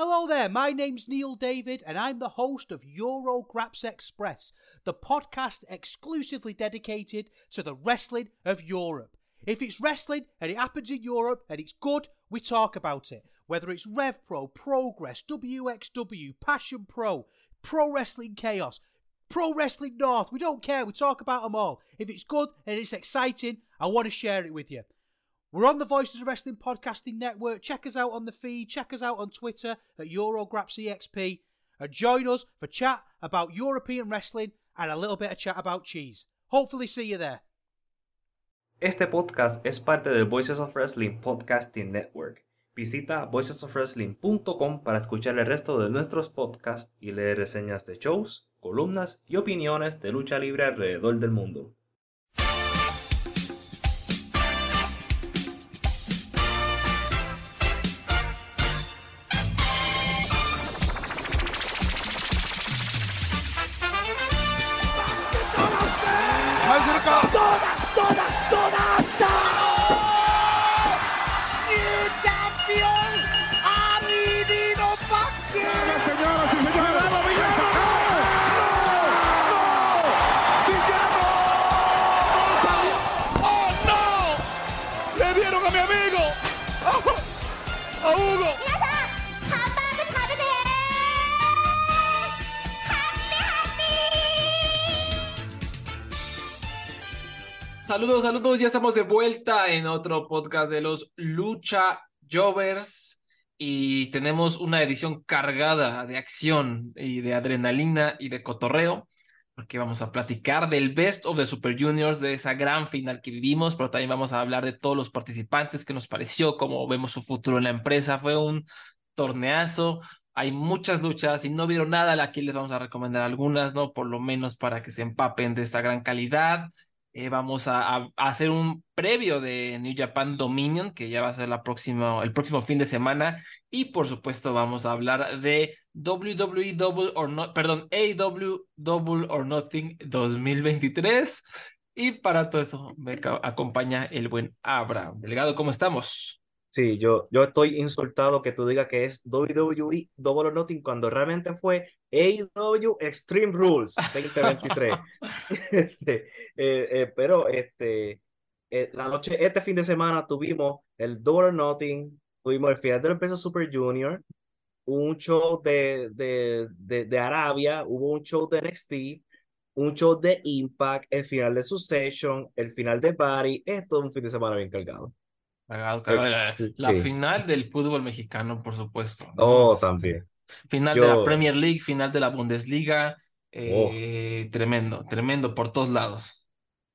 Hello there, my name's Neil David, and I'm the host of Eurograps Express, the podcast exclusively dedicated to the wrestling of Europe. If it's wrestling and it happens in Europe and it's good, we talk about it. Whether it's Rev Pro, Progress, WXW, Passion Pro, Pro Wrestling Chaos, Pro Wrestling North, we don't care, we talk about them all. If it's good and it's exciting, I want to share it with you. We're on the Voices of Wrestling Podcasting Network. Check us out on the feed. Check us out on Twitter at EuroGrapsEXP. And join us for chat about European wrestling and a little bit of chat about cheese. Hopefully see you there. Este podcast es parte del Voices of Wrestling Podcasting Network. Visita voicesofwrestling.com para escuchar el resto de nuestros podcasts y leer reseñas de shows, columnas y opiniones de lucha libre alrededor del mundo. Ya estamos de vuelta en otro podcast de los Lucha Jovers y tenemos una edición cargada de acción y de adrenalina y de cotorreo porque vamos a platicar del Best of the Super Juniors, de esa gran final que vivimos, pero también vamos a hablar de todos los participantes, qué nos pareció, cómo vemos su futuro en la empresa. Fue un torneazo, hay muchas luchas y no vieron nada, aquí les vamos a recomendar algunas, ¿no? Por lo menos para que se empapen de esta gran calidad. Eh, vamos a, hacer un previo de New Japan Dominion, que ya va a ser la próxima, el próximo fin de semana. Y por supuesto, vamos a hablar de WWE Double or Not, perdón, AW Double or Nothing 2023. Y para todo eso me acompaña el buen Abraham. Delegado, ¿cómo estamos? Sí, yo, yo estoy insultado que tú digas que es WWE Double or Nothing cuando realmente fue AEW Extreme Rules 2023. este, eh, eh, pero este, eh, la noche, este fin de semana tuvimos el Double or Nothing, tuvimos el final del peso Super Junior, un show de, de, de, de Arabia, hubo un show de NXT, un show de Impact, el final de Succession, el final de Body, es todo un fin de semana bien cargado. La, final del fútbol mexicano, por supuesto. Oh, también. Final de la Premier League, final de la Bundesliga. Eh, tremendo, tremendo por todos lados.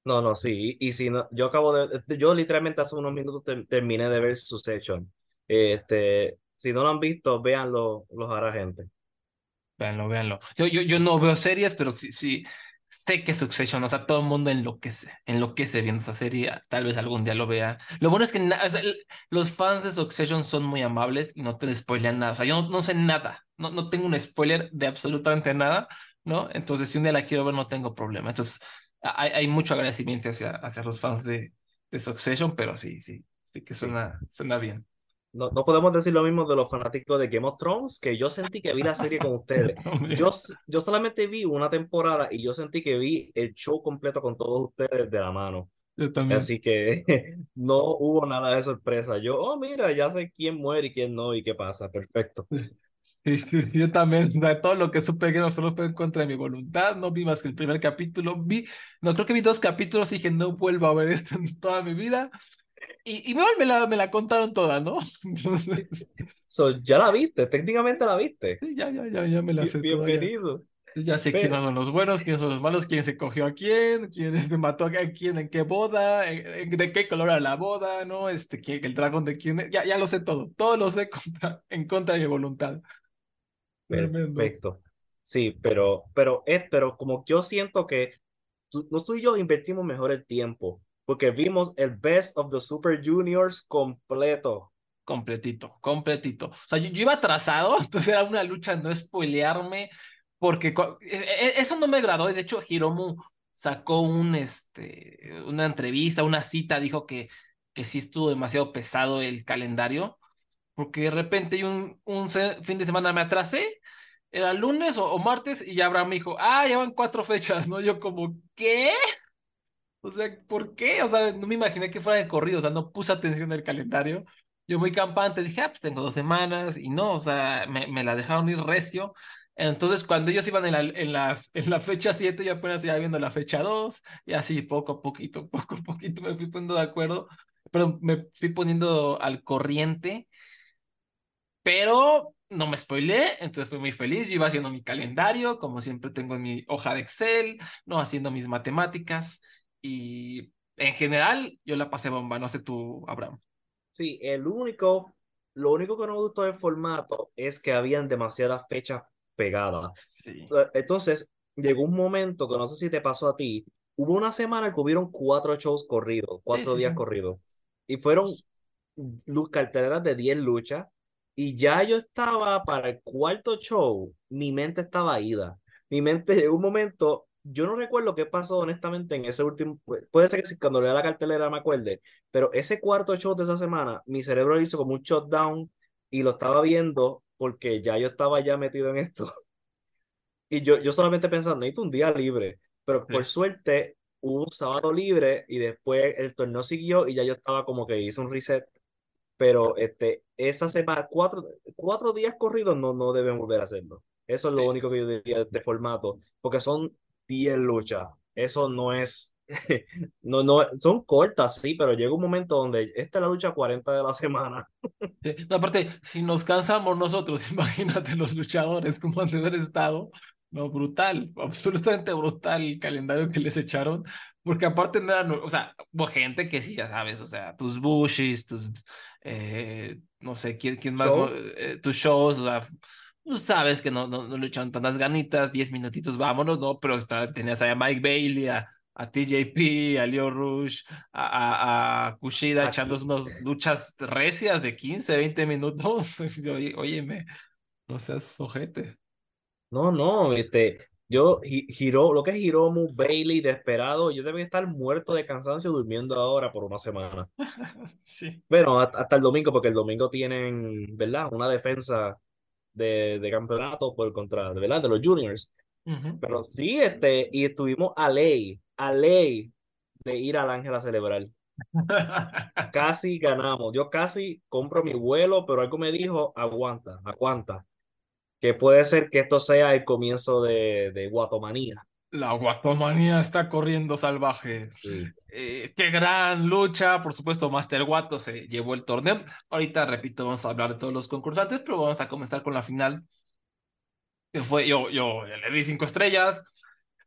No, no, sí. Y, si no, yo acabo de. Yo literalmente hace unos minutos terminé de ver Succession. Este, si no lo han visto, véanlo, los hará gente. Véanlo, véanlo. Yo, yo, yo no veo series, pero sí, sí, sé que Succession, o sea, todo el mundo enloquece, enloquece viendo esa serie, tal vez algún día lo vea. Lo bueno es que los fans de Succession son muy amables y no te spoilean nada, o sea, yo no, sé nada, no, no tengo un spoiler de absolutamente nada, ¿no? Entonces, si un día la quiero ver, no tengo problema. Entonces, hay, hay mucho agradecimiento hacia, hacia los fans de, de Succession, pero sí, sí, sí que suena, suena bien no, no, podemos decir lo mismo de los fanáticos de Game of Thrones, que yo sentí que vi la serie con ustedes. Yo, yo solamente vi una temporada y yo sentí que vi el show completo con todos ustedes de la mano. Yo también. Así que no hubo nada de sorpresa. Yo, oh, mira, ya sé quién muere y quién no y qué pasa. Perfecto. yo también, de todo lo que supe of Thrones fue en contra de mi voluntad. No vi más que el primer capítulo. Vi, no creo que vi dos capítulos y dije, no vuelvo a ver esto en toda mi vida. Y, y me, la, me la contaron toda, ¿no? Entonces... ya la viste, técnicamente la viste. Sí, ya, ya, ya, ya me la sé Bienvenido. Ya sé quiénes son los buenos, quiénes son los malos, quién se cogió a quién, quién este, mató a quién, en qué boda, de qué color era la boda, ¿no? Este, quién, el dragón de quién, ya, ya lo sé todo, todo lo sé contra, en contra de mi voluntad. Perfecto. Sí, pero, pero, es, pero como yo siento que nosotros y yo invertimos mejor el tiempo porque vimos el Best of the Super Juniors completo. Completito, completito. O sea, yo, iba atrasado, entonces era una lucha no spoilearme, porque e, e, eso no me agradó. De hecho, Hiromu sacó un, este, una entrevista, una cita, dijo que, que sí estuvo demasiado pesado el calendario. porque de repente un, un fin de semana me atrasé, era lunes o, martes, y Abraham me dijo, ah, ya van cuatro fechas, ¿no? Yo como, ¿qué? O sea, ¿por qué? O sea, no me imaginé que fuera de corrido, o sea, no puse atención en el calendario. Yo muy campante, dije, ah, pues tengo dos semanas, y no, o sea, me, me la dejaron ir recio. Entonces, cuando ellos iban en la, en las, en la fecha 7, yo apenas iba viendo la fecha 2, y así poco a poquito, poco a poquito me fui poniendo de acuerdo, pero me fui poniendo al corriente, pero no me spoilé, entonces fui muy feliz, yo iba haciendo mi calendario, como siempre tengo en mi hoja de Excel, no haciendo mis matemáticas, y en general yo la pasé bomba, no sé tú, Abraham. Sí, el único, lo único que no me gustó del formato es que habían demasiadas fechas pegada. Sí. Eh, entonces, llegó un momento que no sé si te pasó a ti, hubo una semana que hubieron cuatro shows corridos, cuatro días corridos, y fueron carteleras de 10 luchas, y ya yo estaba para el cuarto show, mi mente estaba ida. Mi mente llegó un momento, yo no recuerdo qué pasó honestamente en ese último, puede ser que cuando lea la cartelera me acuerde, pero ese cuarto show de esa semana, mi cerebro hizo como un shutdown y lo estaba viendo porque ya yo estaba ya metido en esto. Y yo, yo solamente pensando, necesito un día libre, pero por suerte hubo un sábado libre y después el torneo siguió y ya yo estaba como que hice un reset. Pero este, esa semana, cuatro, cuatro días corridos no, no deben volver a hacerlo. Eso es lo único que yo diría de formato, porque son 10 luchas. Eso no es no, no, son cortas, sí, pero llega un momento donde esta es la lucha 40 de la semana. aparte, si nos cansamos nosotros, imagínate los luchadores como han de haber estado. No, brutal, absolutamente brutal el calendario que les echaron, porque aparte no eran, o sea, hubo gente que sí, ya sabes, o sea, tus bushes, tus, eh, no sé, quién, quién más, eh, tus shows, o sea, tú sabes que no, no, no le echaron tantas ganitas, 10 minutitos, vámonos, ¿no? Pero tenías a Mike Bailey, a, a TJP, a Leo Rush, a, a, Kushida echando unas luchas recias de 15, 20 minutos. Óyeme, no seas ojete. No, no, este, yo, Hiro, lo que es Hiromu, Bailey, desesperado, yo deben estar muerto de cansancio durmiendo ahora por una semana. sí. Bueno, hasta, el domingo, porque el domingo tienen, ¿verdad? Una defensa de, de campeonato por contra, ¿verdad? De los juniors. Pero sí, este, y estuvimos a ley a ley de ir al Ángel a celebrar. casi ganamos. Yo casi compro mi vuelo, pero algo me dijo, aguanta, aguanta. Que puede ser que esto sea el comienzo de, de Guatomanía. La Guatomanía está corriendo salvaje. Eh, qué gran lucha. Por supuesto, Master Guato se llevó el torneo. Ahorita, repito, vamos a hablar de todos los concursantes, pero vamos a comenzar con la final. Que fue, yo, yo le di cinco estrellas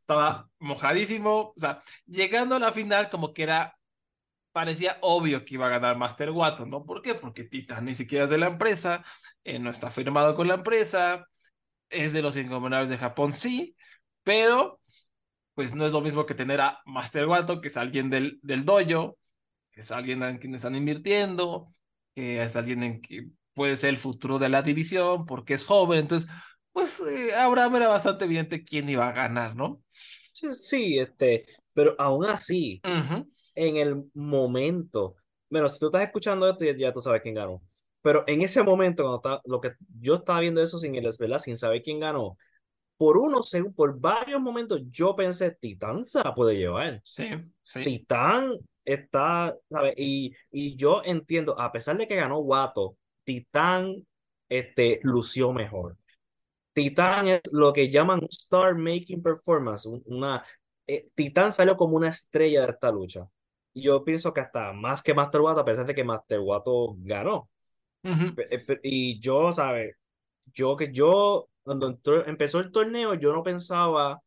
estaba mojadísimo, o sea, llegando a la final como que era, parecía obvio que iba a ganar Master Wato, ¿no? ¿Por qué? Porque Titan ni siquiera es de la empresa, eh, no está firmado con la empresa, es de los ingobernables de Japón, sí, pero pues no es lo mismo que tener a Master Wato, que es alguien del, del dojo, que es alguien en quien están invirtiendo, que es alguien en que puede ser el futuro de la división porque es joven, entonces pues eh, Abraham era bastante evidente quién iba a ganar, ¿no? Sí, este, pero aún así, en el momento, bueno, si tú estás escuchando esto, ya, tú sabes quién ganó. Pero en ese momento, cuando está, lo que yo estaba viendo eso sin el ¿verdad? sin saber quién ganó, por uno, por varios momentos, yo pensé, Titán se la puede llevar. Sí, sí. Titán está, ¿sabes? Y, y yo entiendo, a pesar de que ganó Guato, Titán este, lució mejor. Titán es lo que llaman star making performance. Una, eh, Titán salió como una estrella de esta lucha. Yo pienso que hasta más que Master Wato, a pesar de que Master Wato ganó. Eh, y yo, ¿sabes? Yo que yo, cuando empezó el torneo, yo no pensaba,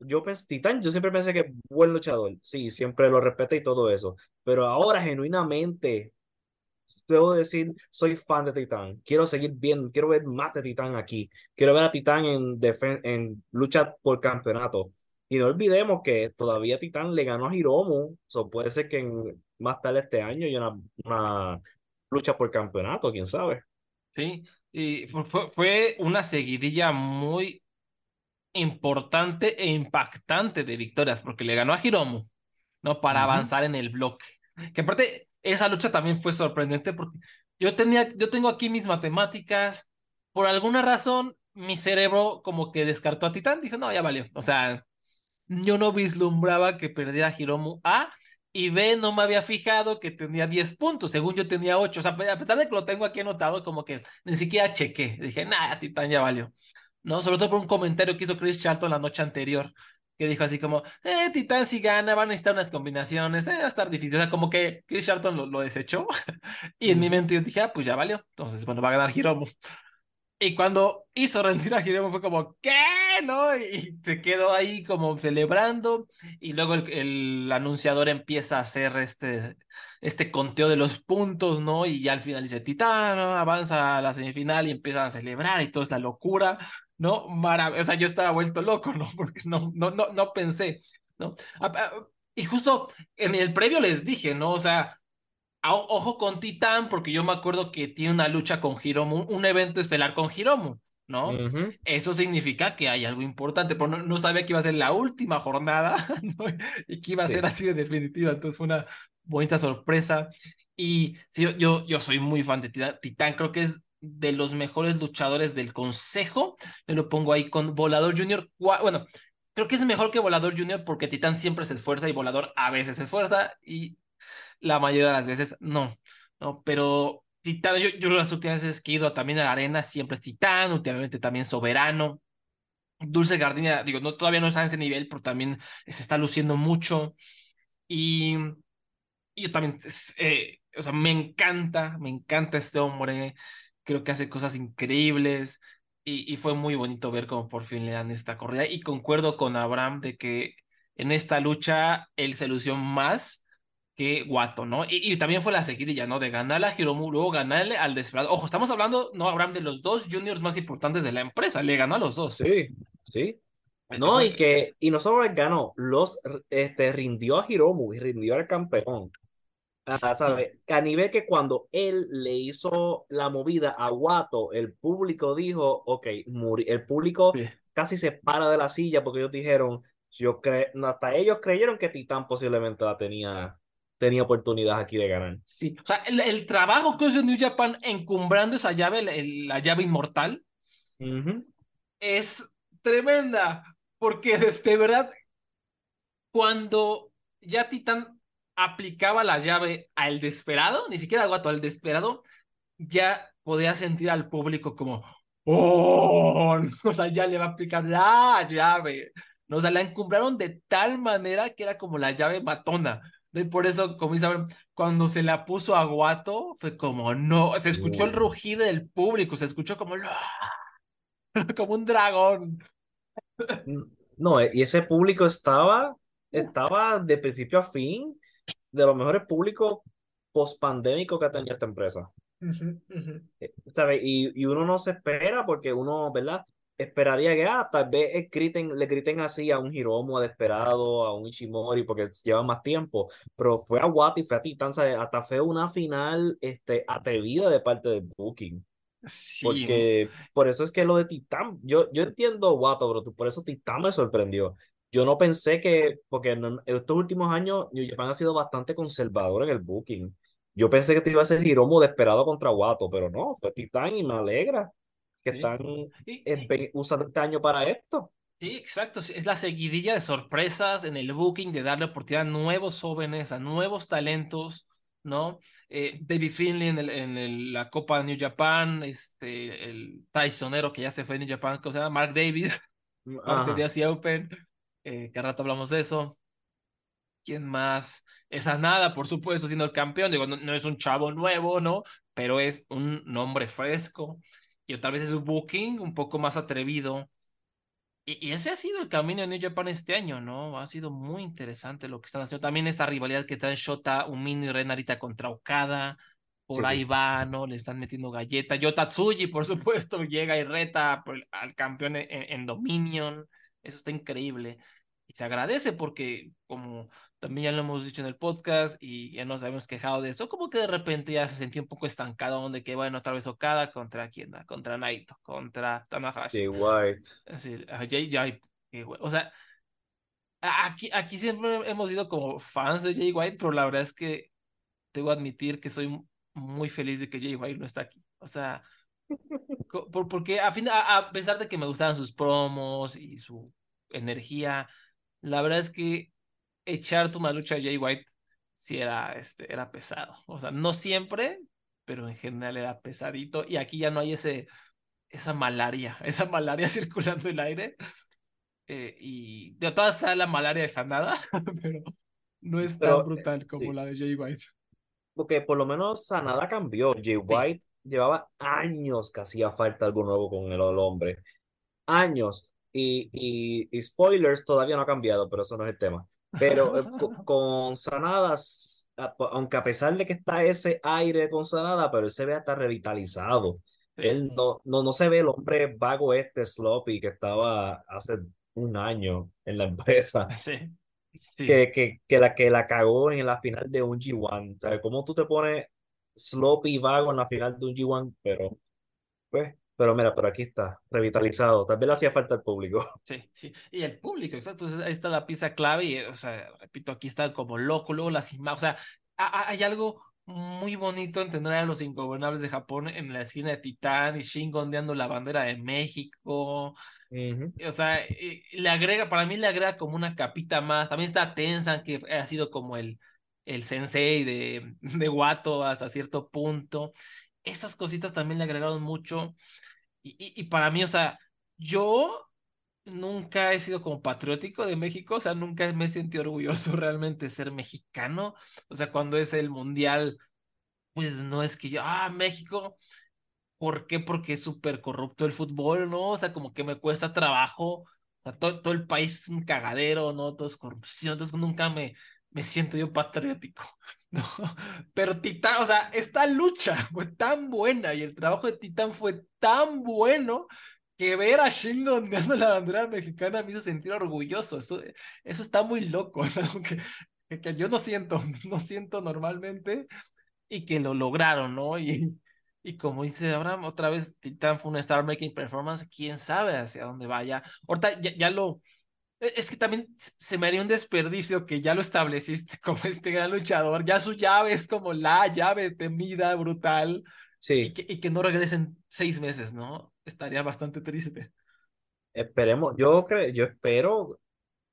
yo pensé, Titán, yo siempre pensé que buen luchador, sí, siempre lo respeté y todo eso, pero ahora genuinamente debo decir, soy fan de Titán. Quiero seguir viendo, quiero ver más de Titán aquí. Quiero ver a Titán en, en lucha por campeonato. Y no olvidemos que todavía Titán le ganó a Hiromu. So puede ser que en, más tarde este año haya una, una lucha por campeonato, quién sabe. Sí, y fue, fue una seguidilla muy importante e impactante de victorias, porque le ganó a Hiromu, ¿no? Para avanzar en el bloque. Que aparte, esa lucha también fue sorprendente porque yo tenía, yo tengo aquí mis matemáticas, por alguna razón mi cerebro como que descartó a Titán, dije, no, ya valió, o sea, yo no vislumbraba que perdiera Hiromu A, y B, no me había fijado que tenía 10 puntos, según yo tenía 8, o sea, a pesar de que lo tengo aquí anotado, como que ni siquiera chequé, dije, nada, Titán ya valió, ¿no? Sobre todo por un comentario que hizo Chris Charlton la noche anterior, que dijo así como, eh, Titán si gana, van a necesitar unas combinaciones, eh, va a estar difícil. O sea, como que Chris Charlton lo, lo desechó. y en mi mente yo dije, ah, pues ya valió. Entonces, bueno, va a ganar Hiromu. Y cuando hizo rendir a Hiromu fue como, ¿qué? ¿No? Y se quedó ahí como celebrando. Y luego el, el, anunciador empieza a hacer este, este conteo de los puntos, ¿no? Y ya al final dice, Titán avanza a la semifinal y empiezan a celebrar y todo es la locura. ¿no? Marav o sea, yo estaba vuelto loco, ¿no? Porque no, no, no, no pensé, ¿no? Y justo en el previo les dije, ¿no? O sea, ojo con Titán, porque yo me acuerdo que tiene una lucha con Hiromu, un evento estelar con Hiromu, ¿no? Eso significa que hay algo importante, pero no, sabía que iba a ser la última jornada, ¿no? Y que iba a ser así de definitiva, entonces fue una bonita sorpresa. Y sí, yo, yo, yo soy muy fan de Titán, Titán creo que es de los mejores luchadores del consejo. Me lo pongo ahí con Volador Junior. Bueno, creo que es mejor que Volador Junior porque Titán siempre se esfuerza y Volador a veces se esfuerza y la mayoría de las veces no. no pero Titán, yo, yo las últimas veces que he ido también a la arena siempre es Titán, últimamente también Soberano. Dulce Gardenia, digo, no, todavía no está en ese nivel, pero también se está luciendo mucho. Y, yo también, eh, o sea, me encanta, me encanta este hombre creo que hace cosas increíbles y, y, fue muy bonito ver cómo por fin le dan esta corrida y concuerdo con Abraham de que en esta lucha él se lució más que Guato, ¿no? Y, y, también fue la seguidilla, ¿no? De ganarle a Hiromu, luego ganarle al Desperado. Ojo, estamos hablando, ¿no, Abraham, de los dos juniors más importantes de la empresa, le ganó a los dos. Sí, sí. No, y que, y no solo ganó, los este, rindió a Hiromu y rindió al campeón. Ah, ¿sabe? A nivel que cuando él le hizo la movida a Guato, el público dijo, ok, el público casi se para de la silla porque ellos dijeron, yo creo, hasta ellos creyeron que Titán posiblemente la tenía, tenía oportunidad aquí de ganar. Sí, o sea, el, trabajo que hizo New Japan encumbrando esa llave, la llave inmortal, es tremenda, porque de verdad, cuando ya Titán aplicaba la llave al desesperado, ni siquiera al guato, al desesperado, ya podía sentir al público como, ¡oh! O sea, ya le va a aplicar la llave. O sea, la encumbraron de tal manera que era como la llave matona. Y por eso, como Isabel, cuando se la puso a Guato, fue como, no, se escuchó el rugir del público, se escuchó como, como un dragón. No, y ese público estaba, estaba de principio a fin de los mejores públicos post-pandémicos que ha tenido esta empresa. Eh, ¿Sabe? Y, y, uno no se espera porque uno, ¿verdad? Esperaría que ah, tal vez griten, le griten así a un Hiromu, a Desperado, a un Ishimori, porque lleva más tiempo. Pero fue a Wati, fue a Titan, hasta fue una final este, atrevida de parte del Booking. Sí. Porque por eso es que lo de Titan, yo, yo entiendo Wato, pero por eso Titan me sorprendió yo no pensé que, porque en estos últimos años New Japan ha sido bastante conservador en el booking. Yo pensé que te iba a ser Hiromu desesperado contra Wato, pero no, fue Titán y me alegra que están usando este año para esto. Sí, exacto. Es la seguidilla de sorpresas en el booking, de darle oportunidad a nuevos jóvenes, a nuevos talentos, ¿no? Eh, David Finley en, el, en la Copa New Japan, este, el traicionero que ya se fue a New Japan, ¿cómo se llama? Mark Davis, parte de Asia Open. Eh, que rato hablamos de eso. ¿Quién más? Esa nada, por supuesto, siendo el campeón. Digo, no, es un chavo nuevo, ¿no? Pero es un nombre fresco. Y tal vez es un booking un poco más atrevido. Y, ese ha sido el camino de New Japan este año, ¿no? Ha sido muy interesante lo que están haciendo. También esta rivalidad que traen Shota, Umino y Renarita contra Okada. Por ahí va, ¿no? Le están metiendo galleta. Yotatsuji, por supuesto, llega y reta al campeón en Dominion. Eso está increíble y se agradece porque como también ya lo hemos dicho en el podcast y ya nos habíamos quejado de eso, como que de repente ya se sentía un poco estancado donde que bueno, otra vez Okada contra quién, contra Naito, contra Tanahashi. Jay White. Jay, Jay, o sea, aquí, aquí siempre hemos sido como fans de Jay White, pero la verdad es que debo admitir que soy muy feliz de que Jay White no está aquí. O sea, porque a, fin, a, pesar de que me gustaban sus promos y su energía, la verdad es que echarte una lucha a Jay White sí era, este, era pesado. O sea, no siempre, pero en general era pesadito. Y aquí ya no hay ese, esa malaria, esa malaria circulando el aire. Eh, y de todas está la malaria de Sanada, pero no es tan eh, brutal como la de Jay White. Porque por lo menos Sanada cambió. Jay White llevaba años que hacía falta algo nuevo con el, hombre. Años. Y, y, spoilers, todavía no ha cambiado, pero eso no es el tema. Pero eh, con, Sanadas, aunque a pesar de que está ese aire con Sanada, pero él se ve hasta revitalizado. Él no, no, no se ve el hombre vago este, sloppy, que estaba hace un año en la empresa. Sí. Que, que, que, la, que la cagó en la final de un G1. O ¿cómo tú te pones sloppy y vago en la final de un G1, pero pues, pero mira, pero aquí está, revitalizado. Tal vez le hacía falta al público. Sí, sí. Y el público, exacto. Entonces ahí está la pieza clave y, o sea, repito, aquí está como loco, luego las imágenes, o sea, hay algo muy bonito entender a los ingobernables de Japón en la esquina de Titán y Shin gondeando la bandera de México. O sea, le agrega, para mí le agrega como una capita más. También está Tensan, que ha sido como el, el sensei de, de Wato hasta cierto punto. Esas cositas también le agregaron mucho. Y, y, para mí, o sea, yo nunca he sido como patriótico de México, o sea, nunca me he sentido orgulloso realmente de ser mexicano. O sea, cuando es el mundial, pues no es que yo, ah, México, ¿por qué? Porque es súper corrupto el fútbol, ¿no? O sea, como que me cuesta trabajo. O sea, todo, todo el país es un cagadero, ¿no? Todo es corrupción, entonces nunca me, me siento yo patriótico, Pero Titán, o sea, esta lucha fue tan buena y el trabajo de Titán fue tan bueno que ver a Shin ondeando la bandera mexicana me hizo sentir orgulloso. Eso, está muy loco, es algo que, que yo no siento, no siento normalmente y que lo lograron, ¿no? Y, y como dice Abraham, otra vez Titán fue una Star Making Performance, quién sabe hacia dónde vaya. Ahorita ya, ya lo, es que también se me haría un desperdicio que ya lo estableciste como este gran luchador, ya su llave es como la llave temida, brutal, sí. y, que, no regresen seis meses, ¿no? Estaría bastante triste. Esperemos, yo creo, yo espero,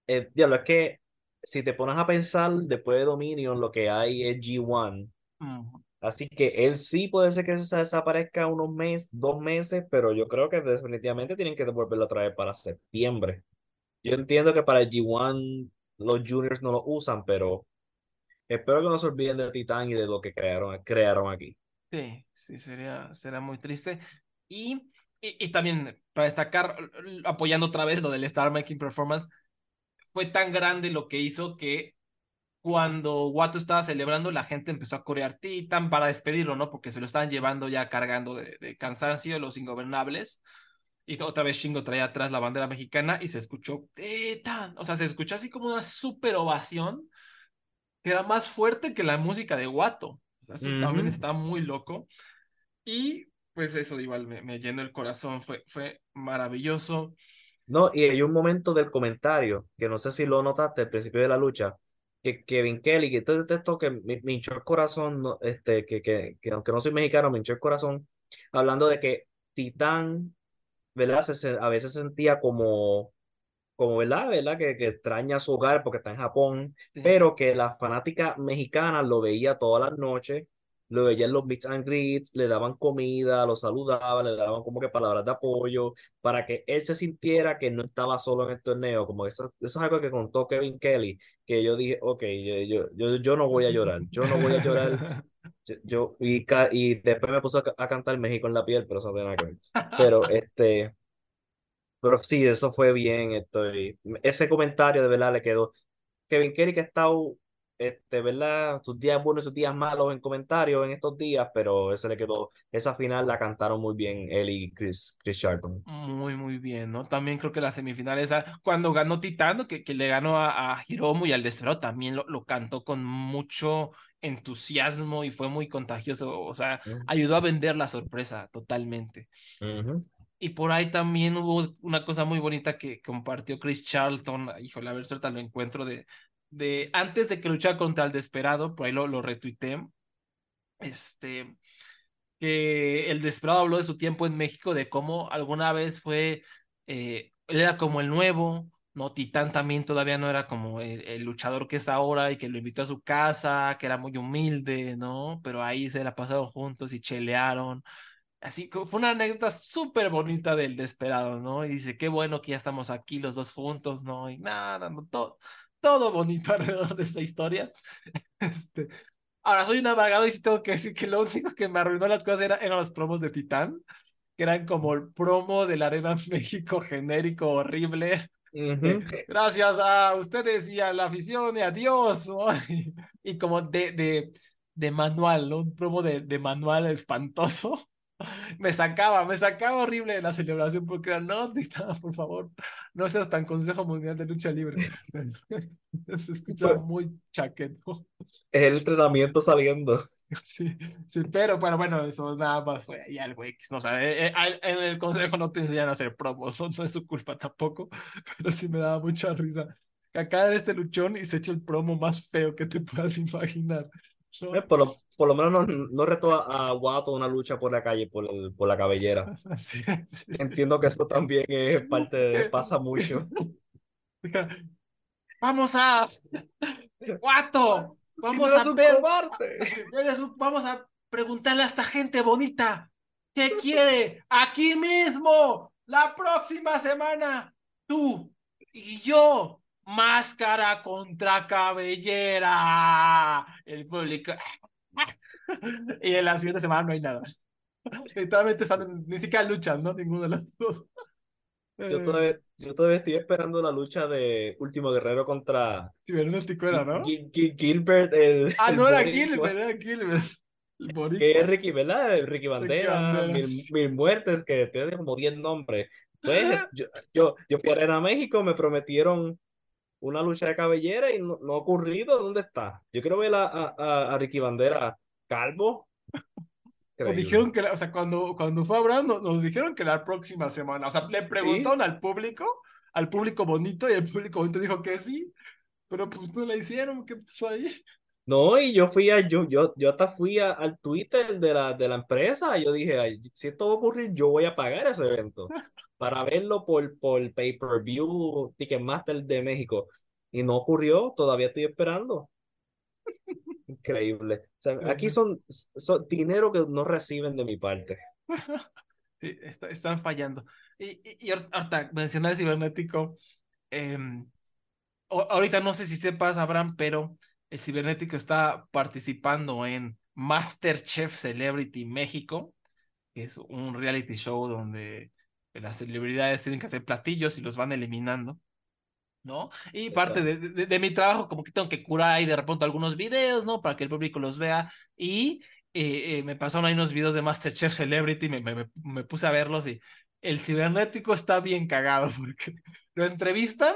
eh, lo es que si te pones a pensar después de Dominion, lo que hay es G1. Así que él sí puede ser que se desaparezca unos meses, dos meses, pero yo creo que definitivamente tienen que devolverlo otra vez para septiembre. Yo entiendo que para el G1 los juniors no lo usan, pero espero que no se olviden de Titán y de lo que crearon, crearon aquí. Sí, sí, sería, será muy triste. Y, y, también para destacar, apoyando otra vez lo del Star Making Performance, fue tan grande lo que hizo que cuando Watto estaba celebrando, la gente empezó a corear Titan para despedirlo, ¿no? Porque se lo estaban llevando ya cargando de, de cansancio los ingobernables. Y otra vez Shingo traía atrás la bandera mexicana y se escuchó Titan. O sea, se escuchó así como una super ovación que era más fuerte que la música de Watto. O sea, eso también está muy loco. Y pues eso igual me, me llenó el corazón, fue, fue maravilloso. No, y hay un momento del comentario, que no sé si lo notaste al principio de la lucha, que Kevin Kelly, que este texto que me, me, hinchó el corazón, este, que, que, que aunque no soy mexicano, me hinchó el corazón, hablando de que Titán ¿verdad? a veces sentía como, como ¿verdad? ¿verdad? Que, que extraña su hogar porque está en Japón, pero que la fanática mexicana lo veía todas las noches, lo veía en los meets and greets, le daban comida, lo saludaban, le daban como que palabras de apoyo, para que él se sintiera que no estaba solo en el torneo, como eso, eso es algo que contó Kevin Kelly, que yo dije, ok, yo, yo, yo no voy a llorar, yo no voy a llorar Yo, y, y después me puse a, cantar México en la piel, pero eso no tiene que ver. Pero este, pero sí, eso fue bien. Estoy, ese comentario de verdad le quedó. Kevin Kelly que ha estado, este, ¿verdad? Sus días buenos y sus días malos en comentarios en estos días, pero ese le quedó. Esa final la cantaron muy bien él y Chris, Chris Sharton. Muy, muy bien, ¿no? También creo que la semifinal esa, cuando ganó Titano, que, que le ganó a, a Hiromu y al Desperado, también lo, lo cantó con mucho entusiasmo y fue muy contagioso, o sea, ayudó a vender la sorpresa totalmente. Y por ahí también hubo una cosa muy bonita que compartió Chris Charlton, híjole, a ver si lo encuentro de, de antes de que luchara contra el desesperado, por ahí lo, lo retuiteé, este, que el Desperado habló de su tiempo en México, de cómo alguna vez fue, eh, él era como el nuevo, ¿no? Titán también todavía no era como el, luchador que es ahora y que lo invitó a su casa, que era muy humilde, ¿no? Pero ahí se la pasaron juntos y chelearon. Así que fue una anécdota súper bonita del Desperado, ¿no? Y dice, qué bueno que ya estamos aquí los dos juntos, ¿no? Y nada, no, todo, todo bonito alrededor de esta historia. Este, ahora, soy un amargado y sí tengo que decir que lo único que me arruinó las cosas era, eran los promos de Titán, que eran como el promo de la Arena México genérico, horrible. Gracias a ustedes y a la afición y a Dios. Y, como de, de, de manual, ¿no? Un promo de, de manual espantoso me sacaba, me sacaba horrible de la celebración porque era, no, por favor, no seas tan Consejo Mundial de Lucha Libre. Se escucha muy chaqueto. El entrenamiento saliendo. Sí, sí, pero bueno, bueno, eso nada más fue ahí algo X, no o sea, eh, eh, en el consejo no te enseñan a hacer promos, no, es su culpa tampoco, pero sí me daba mucha risa. Acá era este luchón y se echó el promo más feo que te puedas imaginar. Eh, por, lo, por lo menos no, no retó a, Guato una lucha por la calle, por, el, por la cabellera. Entiendo que esto también es parte de... pasa mucho. Vamos a... Guato, vamos a ver... Vamos a preguntarle a esta gente bonita qué quiere aquí mismo, la próxima semana, tú y yo máscara contra cabellera. El público. y en la siguiente semana no hay nada. Literalmente están, ni siquiera luchan, ¿no? Ninguno de los dos. Yo todavía, yo todavía estoy esperando la lucha de Último Guerrero contra. Cibernético era, ¿no? Gilbert, el. Ah, no era Gilbert, era Gilbert. Que es Ricky, ¿verdad? Ricky Bandera, mil, muertes, que tiene como 10 nombres. Pues yo, yo, yo fui a México, me prometieron una lucha de cabellera y no, ha ocurrido. ¿Dónde está? Yo quiero ver a, a, a Ricky Bandera calvo. Nos dijeron que, o sea, cuando, cuando fue Abraham, nos, nos, dijeron que la próxima semana, o sea, le preguntaron al público, al público bonito, y el público bonito dijo que sí, pero pues no la hicieron, ¿qué pasó ahí? No, y yo fui a, yo, yo, yo hasta fui al Twitter de la, de la empresa, y yo dije, si esto va a ocurrir, yo voy a pagar ese evento para verlo por, por pay-per-view Ticketmaster de México. Y no ocurrió, todavía estoy esperando. Increíble. aquí son, son dinero que no reciben de mi parte. Sí, están fallando. Y, y, ahorita mencioné el cibernético. Em, ahorita no sé si sepas, Abraham, pero el cibernético está participando en Masterchef Celebrity México, que es un reality show donde las celebridades tienen que hacer platillos y los van eliminando. ¿No? Y parte de, de, mi trabajo, como que tengo que curar ahí de repente algunos videos, ¿no? Para que el público los vea. Y eh, eh, me pasaron ahí unos videos de Masterchef Celebrity, me, me, me, puse a verlos y el cibernético está bien cagado porque lo entrevistan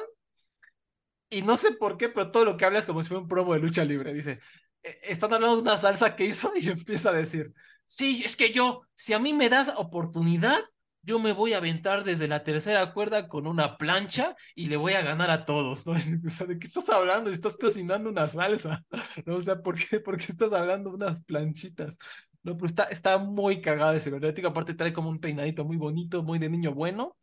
y no sé por qué, pero todo lo que habla es como si fuera un promo de lucha libre. Dice, e, están hablando de una salsa que hizo y yo empiezo a decir, sí, es que yo, si a mí me das oportunidad, yo me voy a aventar desde la tercera cuerda con una plancha y le voy a ganar a todos, ¿de qué estás hablando? Estás cocinando una salsa. O sea, ¿por qué, ¿por qué estás hablando de unas planchitas? No, pues está, está muy cagado ese cibernético, aparte trae como un peinadito muy bonito, muy de niño bueno,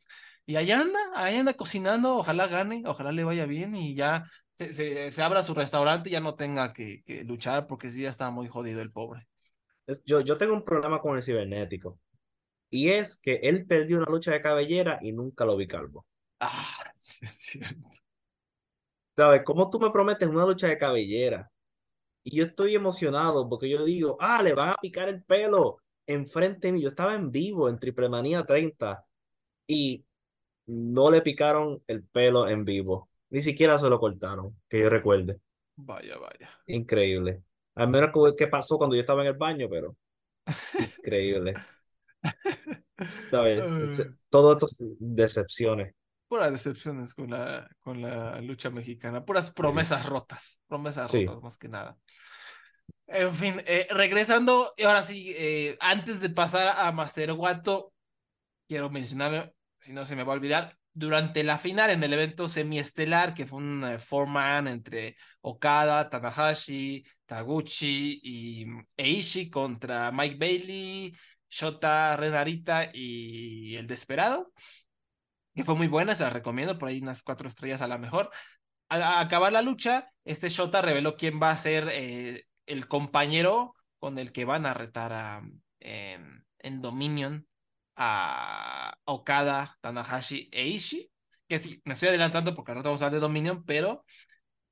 y ahí anda, ahí anda cocinando, ojalá gane, ojalá le vaya bien y ya se, se, abra su restaurante y ya no tenga que, que luchar porque sí ya está muy jodido el pobre. Yo, yo tengo un problema con el cibernético. Y es que él perdió una lucha de cabellera y nunca lo vi calvo. Ah, sí, es cierto. ¿Sabes? ¿Cómo tú me prometes una lucha de cabellera? Y yo estoy emocionado porque yo digo, ah, le van a picar el pelo enfrente de mí. Yo estaba en vivo en Triple Manía 30 y no le picaron el pelo en vivo. Ni siquiera se lo cortaron, que yo recuerde. Vaya, vaya. Increíble. Al menos que pasó cuando yo estaba en el baño, pero increíble. Todo esto decepciones. Puras decepciones con la, con la lucha mexicana, puras promesas rotas, promesas rotas más que nada. En fin, eh, regresando, y ahora sí, eh, antes de pasar a Master Guato, quiero mencionar, si no se me va a olvidar, durante la final en el evento semiestelar, que fue un eh, four-man entre Okada, Tanahashi, Taguchi y Eishi contra Mike Bailey, Shota, Renarita y El Desperado, que fue muy buena, se la recomiendo, por ahí unas cuatro estrellas a la mejor. Al acabar la lucha, este Shota reveló quién va a ser eh, el compañero con el que van a retar a, em, en Dominion a Okada, Tanahashi e Ishii, que sí, me estoy adelantando porque ahora vamos a hablar de Dominion, pero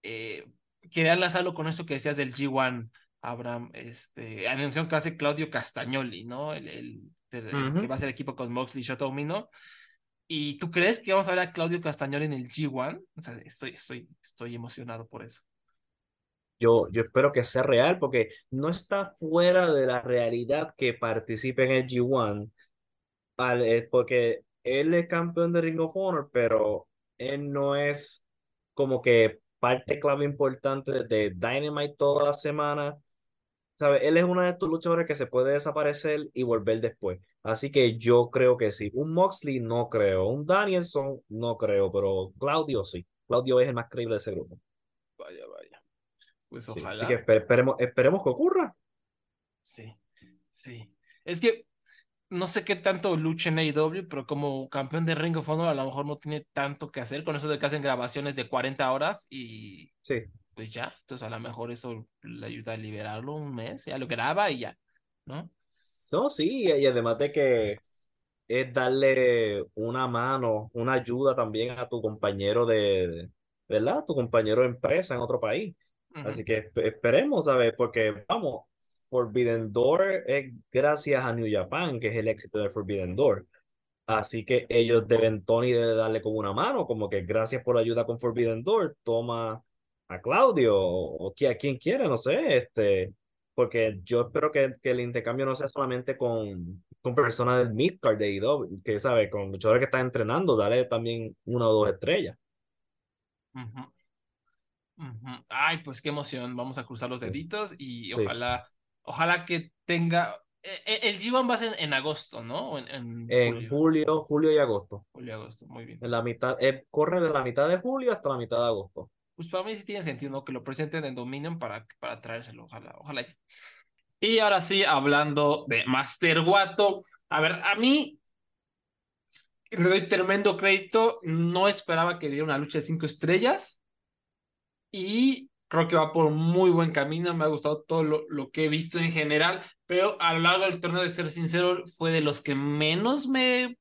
eh, quería enlazarlo con eso que decías del G1, Abraham, este, anuncia que hace Claudio Castagnoli, ¿no? El, el, que va a ser equipo con Moxley, Shota Umino. ¿Y tú crees que vamos a ver a Claudio Castagnoli en el G1? O sea, estoy, estoy, estoy emocionado por eso. Yo, yo espero que sea real porque no está fuera de la realidad que participe en el G1, al, porque él es campeón de Ring of Honor, pero él no es como que parte clave importante de Dynamite toda la semana. ¿Sabe? Él es uno de estos luchadores que se puede desaparecer y volver después. Así que yo creo que sí. Un Moxley no creo. Un Danielson no creo, pero Claudio sí. Claudio es el más creíble de ese grupo. Vaya, vaya. Pues ojalá. así que esperemos, esperemos que ocurra. Sí, sí. Es que no sé qué tanto lucha en AEW, pero como campeón de Ring of Honor a lo mejor no tiene tanto que hacer con eso de que hacen grabaciones de 40 horas y sí. Pues ya, entonces a lo mejor eso le ayuda a liberarlo un mes, ya lo graba y ya, ¿no? No, sí, y además de que es darle una mano, una ayuda también a tu compañero de, ¿verdad? Tu compañero de empresa en otro país. Así que esperemos, ¿sabes? Porque, vamos, Forbidden Door es gracias a New Japan, que es el éxito de Forbidden Door. Así que ellos deben, Tony debe darle como una mano, como que gracias por la ayuda con Forbidden Door, toma a Claudio o, a quien quiera, no sé, este, porque yo espero que, que el intercambio no sea solamente con, con personas del midcard de IW, que sabe, con muchos que están entrenando, dale también una o dos estrellas. Ay, pues qué emoción, vamos a cruzar los deditos y ojalá Ojalá que tenga. E, e, el G1 va a ser en agosto, ¿no? En, julio. julio. y agosto. Julio y agosto, muy bien. En la mitad, eh, corre de la mitad de julio hasta la mitad de agosto. Pues para mí sí tiene sentido, ¿no? Que lo presenten en Dominion para, para traérselo, ojalá, ojalá. Y ahora sí, hablando de Master Guato. A ver, a mí le doy tremendo crédito. No esperaba que diera una lucha de cinco estrellas. Y Creo que va por muy buen camino, me ha gustado todo lo, lo, que he visto en general, pero a lo largo del torneo, de ser sincero, fue de los que menos me,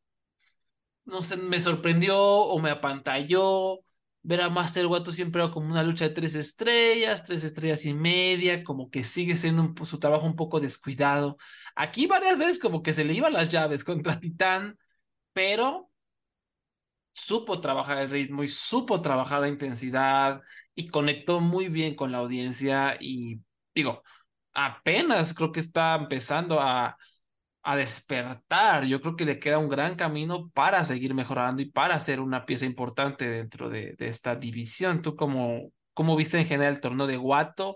no sé, me sorprendió o me apantalló. Ver a Master Wato siempre como una lucha de tres estrellas, tres estrellas y media, como que sigue siendo su trabajo un poco descuidado. Aquí varias veces como que se le iban las llaves contra Titán, pero supo trabajar el ritmo y supo trabajar la intensidad y conectó muy bien con la audiencia y digo, apenas creo que está empezando a, a despertar. Yo creo que le queda un gran camino para seguir mejorando y para ser una pieza importante dentro de, de esta división. ¿Tú cómo, cómo viste en general el torneo de Guato?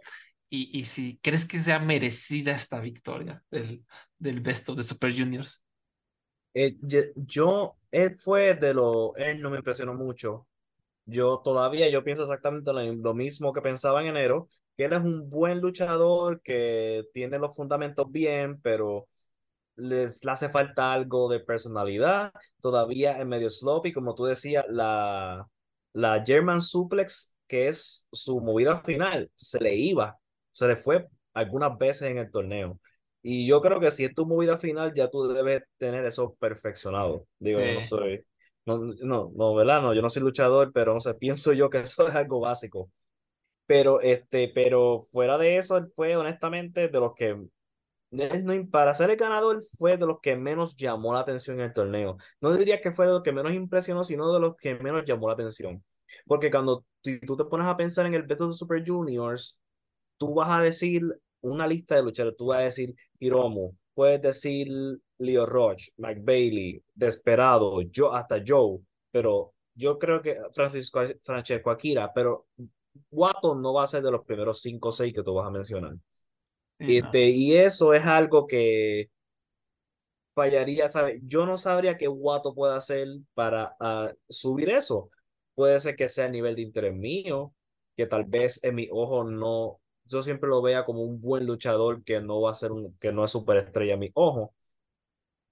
Y, y si crees que sea merecida esta victoria del, del Best of the Super Juniors. Eh, yo, él fue de lo, él no me impresionó mucho. Yo todavía, yo pienso exactamente lo, mismo que pensaba en enero, que él es un buen luchador, que tiene los fundamentos bien, pero les le hace falta algo de personalidad. Todavía en medio sloppy, como tú decías, la, la German Suplex, que es su movida final, se le iba, se le fue algunas veces en el torneo. Y yo creo que si es tu movida final, ya tú debes tener eso perfeccionado. Digo, no soy, no, no, no, ¿verdad? No, yo no soy luchador, pero no sé, pienso yo que eso es algo básico. Pero, este, pero fuera de eso, él fue honestamente de los que, para ser el ganador, fue de los que menos llamó la atención en el torneo. No diría que fue de los que menos impresionó, sino de los que menos llamó la atención. Porque cuando tú te pones a pensar en el Battle de Super Juniors, tú vas a decir una lista de luchadores, tú vas a decir Hiromu, puedes decir Leo Roche, Mike Bailey, Desperado, yo, hasta Joe, pero yo creo que Francisco, Francesco Akira, pero Watton no va a ser de los primeros cinco o seis que tú vas a mencionar. Este, y eso es algo que fallaría, ¿sabes? Yo no sabría qué Guato puede hacer para ah, subir eso. Puede ser que sea a nivel de interés mío, que tal vez en mi ojo no, yo siempre lo vea como un buen luchador que no va a ser un, que no es superestrella en mi ojo.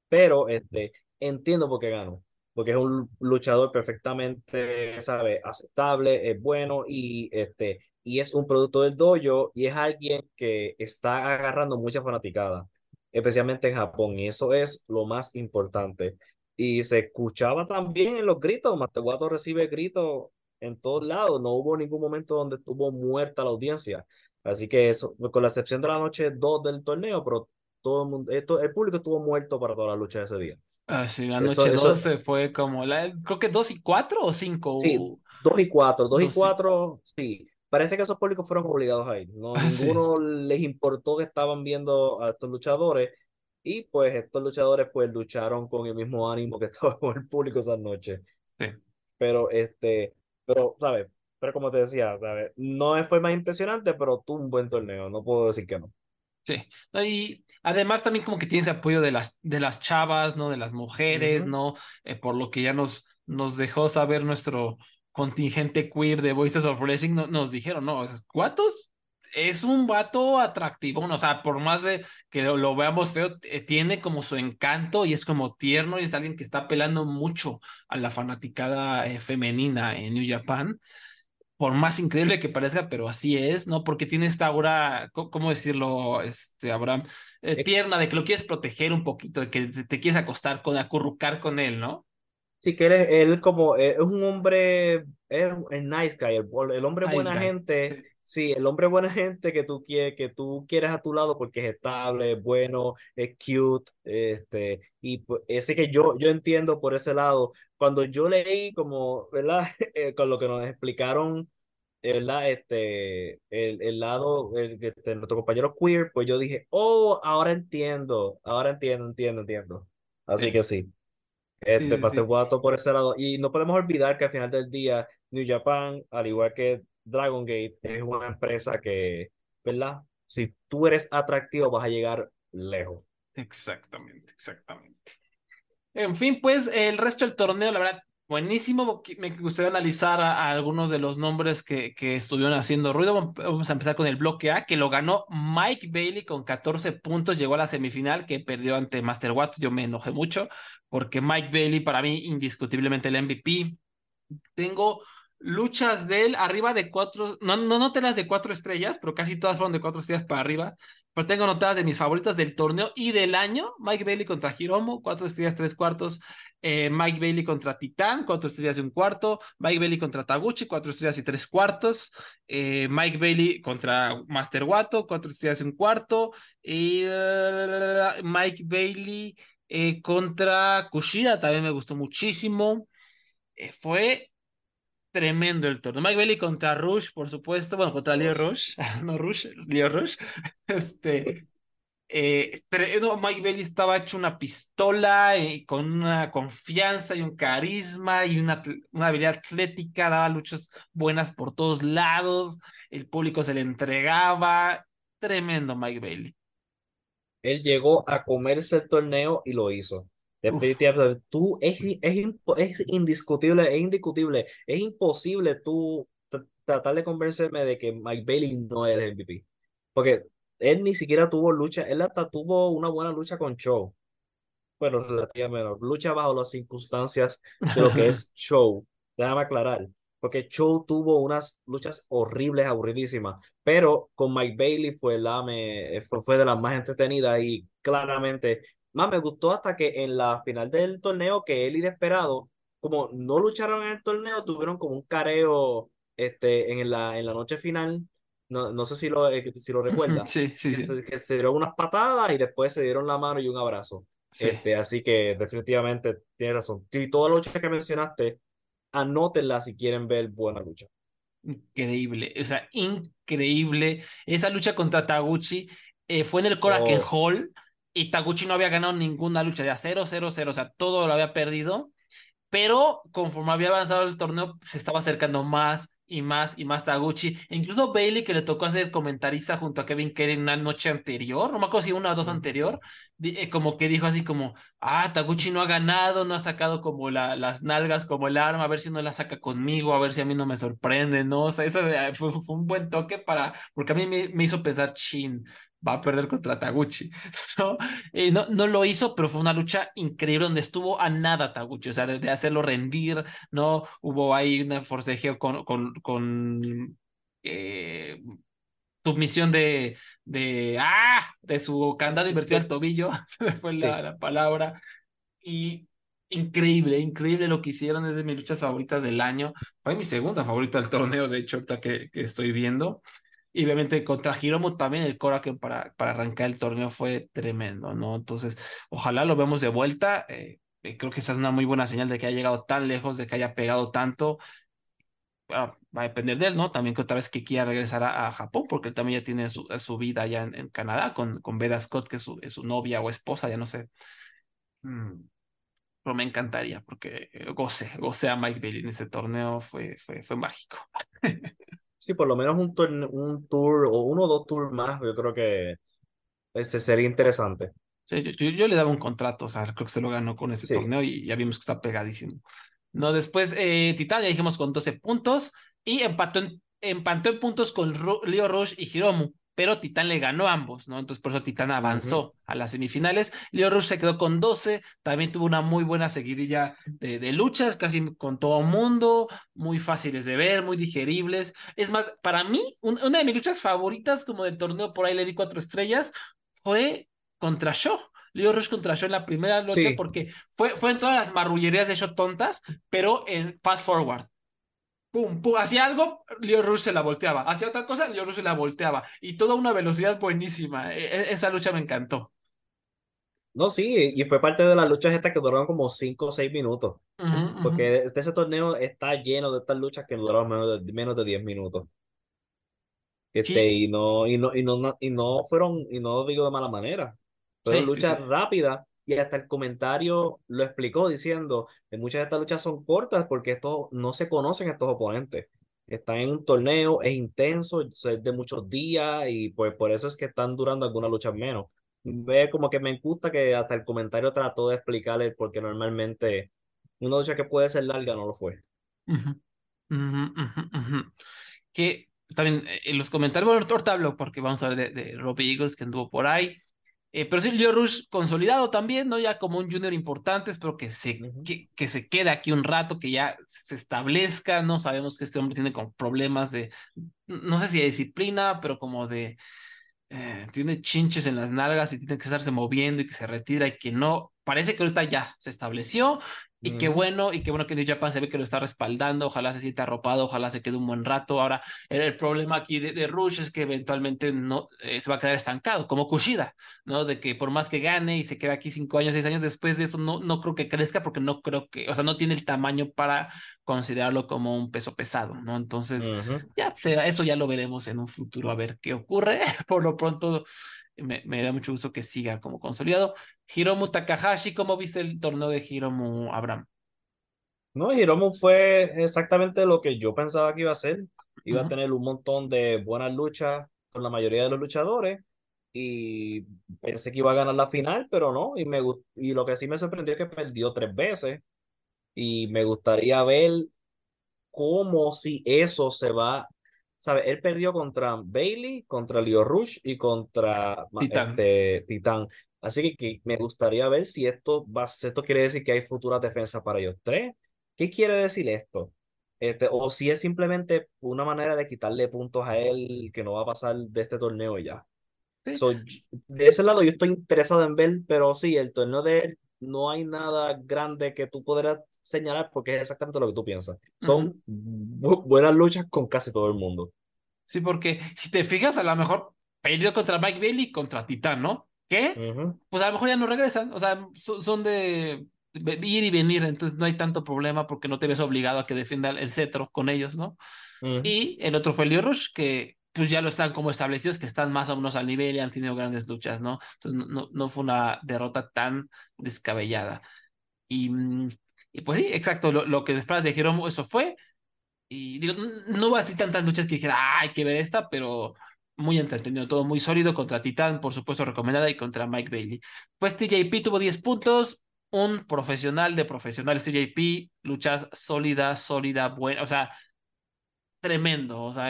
Pero este, entiendo por qué ganó. Porque es un luchador perfectamente, ¿sabe? Aceptable, es bueno y este, y es un producto del dojo y es alguien que está agarrando mucha fanaticada especialmente en Japón, y eso es lo más importante. Y se escuchaba también en los gritos, Mateguato recibe gritos en todos lados, no hubo ningún momento donde estuvo muerta la audiencia. Así que eso, con la excepción de la noche 2 del torneo, pero todo el mundo, esto, el público estuvo muerto para toda la lucha de ese día. Ah, sí, la noche 12 fue como, la, creo que 2 y 4 o 5. Sí, 2 y 4, 2 y 4, sí parece que esos públicos fueron obligados a ir. No, ah, ninguno les importó que estaban viendo a estos luchadores y pues estos luchadores pues lucharon con el mismo ánimo que estaba con el público esa noche. Sí. Pero este, pero, ¿sabes? Pero como te decía, ¿sabes? No fue más impresionante, pero tuvo un buen torneo, no puedo decir que no. Sí, y además también como que tienes apoyo de las, de las chavas, ¿no? De las mujeres, ¿no? Eh, por lo que ya nos, nos dejó saber nuestro, contingente queer de Voices of Wrestling nos dijeron, no, ¿cuántos? Es un vato atractivo, o sea, por más de que lo, veamos feo, eh, tiene como su encanto y es como tierno y es alguien que está apelando mucho a la fanaticada eh, femenina en New Japan por más increíble que parezca, pero así es, ¿no? Porque tiene esta aura, ¿cómo decirlo, este, Abraham? Eh, tierna, de que lo quieres proteger un poquito, de que te, te, quieres acostar con, acurrucar con él, ¿no? Sí, que él es, él como, es un hombre, es un nice guy, el, hombre buena gente, sí. el hombre buena gente que tú quieres, que tú quieres a tu lado porque es estable, es bueno, es cute, este, y pues, ese que yo, yo entiendo por ese lado. Cuando yo leí como, ¿verdad? Eh, con lo que nos explicaron, ¿verdad? Este, el, el lado, el, este, nuestro compañero queer, pues yo dije, oh, ahora entiendo, ahora entiendo, entiendo, entiendo. Así que sí. Este, sí, Guato por ese lado. Y no podemos olvidar que al final del día, New Japan, al igual que Dragon Gate, es una empresa que, ¿verdad? Si tú eres atractivo, vas a llegar lejos. Exactamente, exactamente. En fin, pues el resto del torneo, la verdad, buenísimo. Me gustaría analizar a, algunos de los nombres que, que, estuvieron haciendo ruido. Vamos a empezar con el bloque A, que lo ganó Mike Bailey con 14 puntos. Llegó a la semifinal, que perdió ante Master Watt. Yo me enojé mucho porque Mike Bailey, para mí, indiscutiblemente el MVP. Tengo luchas de él arriba de cuatro, no, no noté las de cuatro estrellas, pero casi todas fueron de cuatro estrellas para arriba. Pero tengo notadas de mis favoritas del torneo y del año. Mike Bailey contra Hiromo, cuatro estrellas, tres cuartos. Eh, Mike Bailey contra Titán, cuatro estrellas y un cuarto. Mike Bailey contra Taguchi, cuatro estrellas y tres cuartos. Eh, Mike Bailey contra Master Wato, cuatro estrellas y un cuarto. Y Mike Bailey eh, contra Kushida también me gustó muchísimo. Fue tremendo el torneo. Mike Bailey contra Rush, por supuesto. Bueno, contra Leo Rush. no Rush, Leo Rush. Este. Eh, Mike Bailey estaba hecho una pistola con una confianza y un carisma y una, una habilidad atlética, daba luchas buenas por todos lados, el público se le entregaba, tremendo Mike Bailey. Él llegó a comerse el torneo y lo hizo. Definitivamente, tú es, es, es, indiscutible, es indiscutible, es imposible tú tratar de convencerme de que Mike Bailey no es el MVP. Porque él ni siquiera tuvo lucha, él hasta tuvo una buena lucha con Show. Bueno, relativamente, lucha bajo las circunstancias de lo que es Show. Déjame aclarar porque Cho tuvo unas luchas horribles, aburridísimas, pero con Mike Bailey fue, la me, fue, de las más entretenidas y claramente más me gustó hasta que en la final del torneo que él inesperado, como no lucharon en el torneo, tuvieron como un careo este, en, la, en la noche final. No, no sé si lo, eh, si lo recuerdas. Sí, sí, sí. Que, se, dieron unas patadas y después se dieron la mano y un abrazo. Este, así que definitivamente tienes razón. Y toda la lucha que mencionaste anótenla si quieren ver buena lucha. Increíble, o sea, increíble. Esa lucha contra Taguchi eh, fue en el Korakuen oh. Hall y Taguchi no había ganado ninguna lucha, de 0, 0, 0, o sea, todo lo había perdido. Pero conforme había avanzado el torneo, se estaba acercando más y más y más Taguchi. E incluso Bailey, que le tocó hacer comentarista junto a Kevin Kelly en una noche anterior, no me acuerdo si una o dos anterior, eh, como que dijo así como, ah, Taguchi no ha ganado, no ha sacado como la, las nalgas como el arma, a ver si no la saca conmigo, a ver si a mí no me sorprende, ¿no? O sea, eso fue, fue un buen toque para, porque a mí me, me hizo pensar, chin, va a perder contra Taguchi, ¿no? Eh, no, no lo hizo, pero fue una lucha increíble donde estuvo a nada Taguchi, o sea, de, hacerlo rendir, ¿no? Hubo ahí un forcejeo con, con, con eh, submisión de, de, ¡ah! De su candado invertido al tobillo, se me fue la, palabra, y increíble, increíble lo que hicieron, es de mis luchas favoritas del año, fue mi segunda favorita del torneo, de hecho, ahorita que, que estoy viendo, y obviamente contra Hiromu también el Korakuen para, para arrancar el torneo fue tremendo, ¿no? Entonces, ojalá lo vemos de vuelta. Eh, eh, creo que esa es una muy buena señal de que haya llegado tan lejos, de que haya pegado tanto. va a depender de él, ¿no? También que otra vez que quiera regresar a, Japón, porque él también ya tiene su, su vida allá en, Canadá con, con Beda Scott, que es su, novia o esposa, ya no sé. Mm, pero me encantaría, porque goce, goce a Mike Bailey en ese torneo, fue, fue, fue mágico. sí, por lo menos un, un tour o uno o dos tours más, yo creo que ese sería interesante. Sí, yo, yo, le daba un contrato, o sea, creo que se lo ganó con ese torneo y ya vimos que está pegadísimo. No, después eh, Titán, ya dijimos con 12 puntos y empató en, empató en puntos con Leo Rush y Hiromu pero Titán le ganó a ambos, ¿no? Entonces por eso Titán avanzó a las semifinales. Leo Rush se quedó con 12, también tuvo una muy buena seguidilla de, luchas, casi con todo mundo, muy fáciles de ver, muy digeribles. Es más, para mí, una de mis luchas favoritas como del torneo, por ahí le di cuatro estrellas, fue contra Shaw. Leo Rush contra Shaw en la primera lucha porque fue, fue en todas las marrullerías de Shaw tontas, pero en fast forward pum, pum, hacía algo, Leo Rush se la volteaba, hacía otra cosa, Leo Rush se la volteaba, y toda una velocidad buenísima. E, e, esa lucha me encantó. No, sí, y fue parte de las luchas estas que duraron como 5 o 6 minutos. Porque este, ese torneo está lleno de estas luchas que duraron menos de, menos de 10 minutos. Este, y, no, y, no, y, no, y no fueron, y no lo digo de mala manera, fueron luchas rápidas y hasta el comentario lo explicó diciendo que muchas de estas luchas son cortas porque estos no se conocen estos oponentes. Están en un torneo, es intenso, es de muchos días y pues por eso es que están durando algunas luchas menos. Ve como que me gusta que hasta el comentario trató de explicarle porque normalmente una lucha que puede ser larga no lo fue. que también eh, en los comentarios, bueno, ahorita hablo porque vamos a ver de, de Robbie Eagles que anduvo por ahí. Eh, pero sí, Leo Rush consolidado también, ¿no? Ya como un junior importante, espero que se, que, que, se quede aquí un rato, que ya se establezca, ¿no? Sabemos que este hombre tiene como problemas de, no sé si de disciplina, pero como de, eh, tiene chinches en las nalgas y tiene que estarse moviendo y que se retira y que no, parece que ahorita ya se estableció y qué bueno, y qué bueno que New Japan se ve que lo está respaldando, ojalá se sienta arropado, ojalá se quede un buen rato. Ahora, el, problema aquí de, Rush es que eventualmente no eh, se va a quedar estancado, como Kushida, ¿no? De que por más que gane y se queda aquí cinco años, seis años después de eso, no, no creo que crezca porque no creo que, o sea, no tiene el tamaño para considerarlo como un peso pesado, ¿no? Entonces, ya, será, eso ya lo veremos en un futuro a ver qué ocurre. por lo pronto, me, me, da mucho gusto que siga como consolidado. Hiromu Takahashi, ¿cómo viste el torneo de Hiromu Abraham? No, Hiromu fue exactamente lo que yo pensaba que iba a ser. Iba a tener un montón de buenas luchas con la mayoría de los luchadores y pensé que iba a ganar la final, pero no. Y, me, y lo que sí me sorprendió es que perdió tres veces y me gustaría ver cómo si eso se va ¿sabes? Él perdió contra Bailey, contra Leo Rush y contra Titán. Este, Titán. Así que, me gustaría ver si esto va esto quiere decir que hay futuras defensas para ellos tres. ¿Qué quiere decir esto? Este, o si es simplemente una manera de quitarle puntos a él que no va a pasar de este torneo ya. de ese lado yo estoy interesado en ver, pero sí, el torneo de él no hay nada grande que tú podrás señalar porque es exactamente lo que tú piensas. Son buenas luchas con casi todo el mundo. Sí, porque si te fijas, a lo mejor perdió contra Mike Bailey contra Titán, ¿no? ¿Qué? Pues a lo mejor ya no regresan, o sea, son de ir y venir, entonces no hay tanto problema porque no te ves obligado a que defienda el cetro con ellos, ¿no? Y el otro fue Leo Rush, que pues ya lo están como establecidos, que están más o menos al nivel y han tenido grandes luchas, ¿no? Entonces no, no fue una derrota tan descabellada. Y mm, y pues sí, exacto, lo, lo que después de Jeromo, eso fue. Y digo, no hubo así tantas luchas que dijera, "Ah, hay que ver esta, pero muy entretenido, todo muy sólido contra Titán, por supuesto recomendada, y contra Mike Bailey. Pues TJP tuvo 10 puntos, un profesional de profesionales TJP, luchas sólida, sólida, buena, o sea, tremendo, o sea,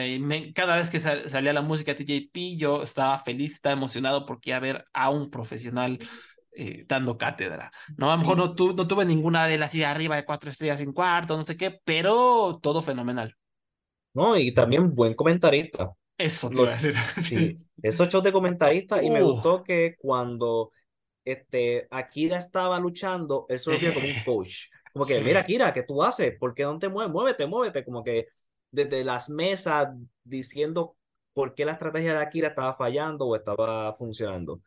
cada vez que salía la música TJP yo estaba feliz, estaba emocionado porque iba a ver a un profesional eh, dando cátedra, ¿no? A lo mejor no, no tuve ninguna de las arriba de cuatro estrellas en cuarto, no sé qué, pero todo fenomenal. No, y también buen comentarista. Eso te iba a decir. Sí, esos shows de comentarista y me gustó que cuando este, Akira estaba luchando, eso lo como un coach. Como que, mira, Akira, ¿qué tú haces? ¿Por qué no te mueves? Muévete, muévete. Como que desde las mesas diciendo por qué la estrategia de Akira estaba fallando o estaba funcionando.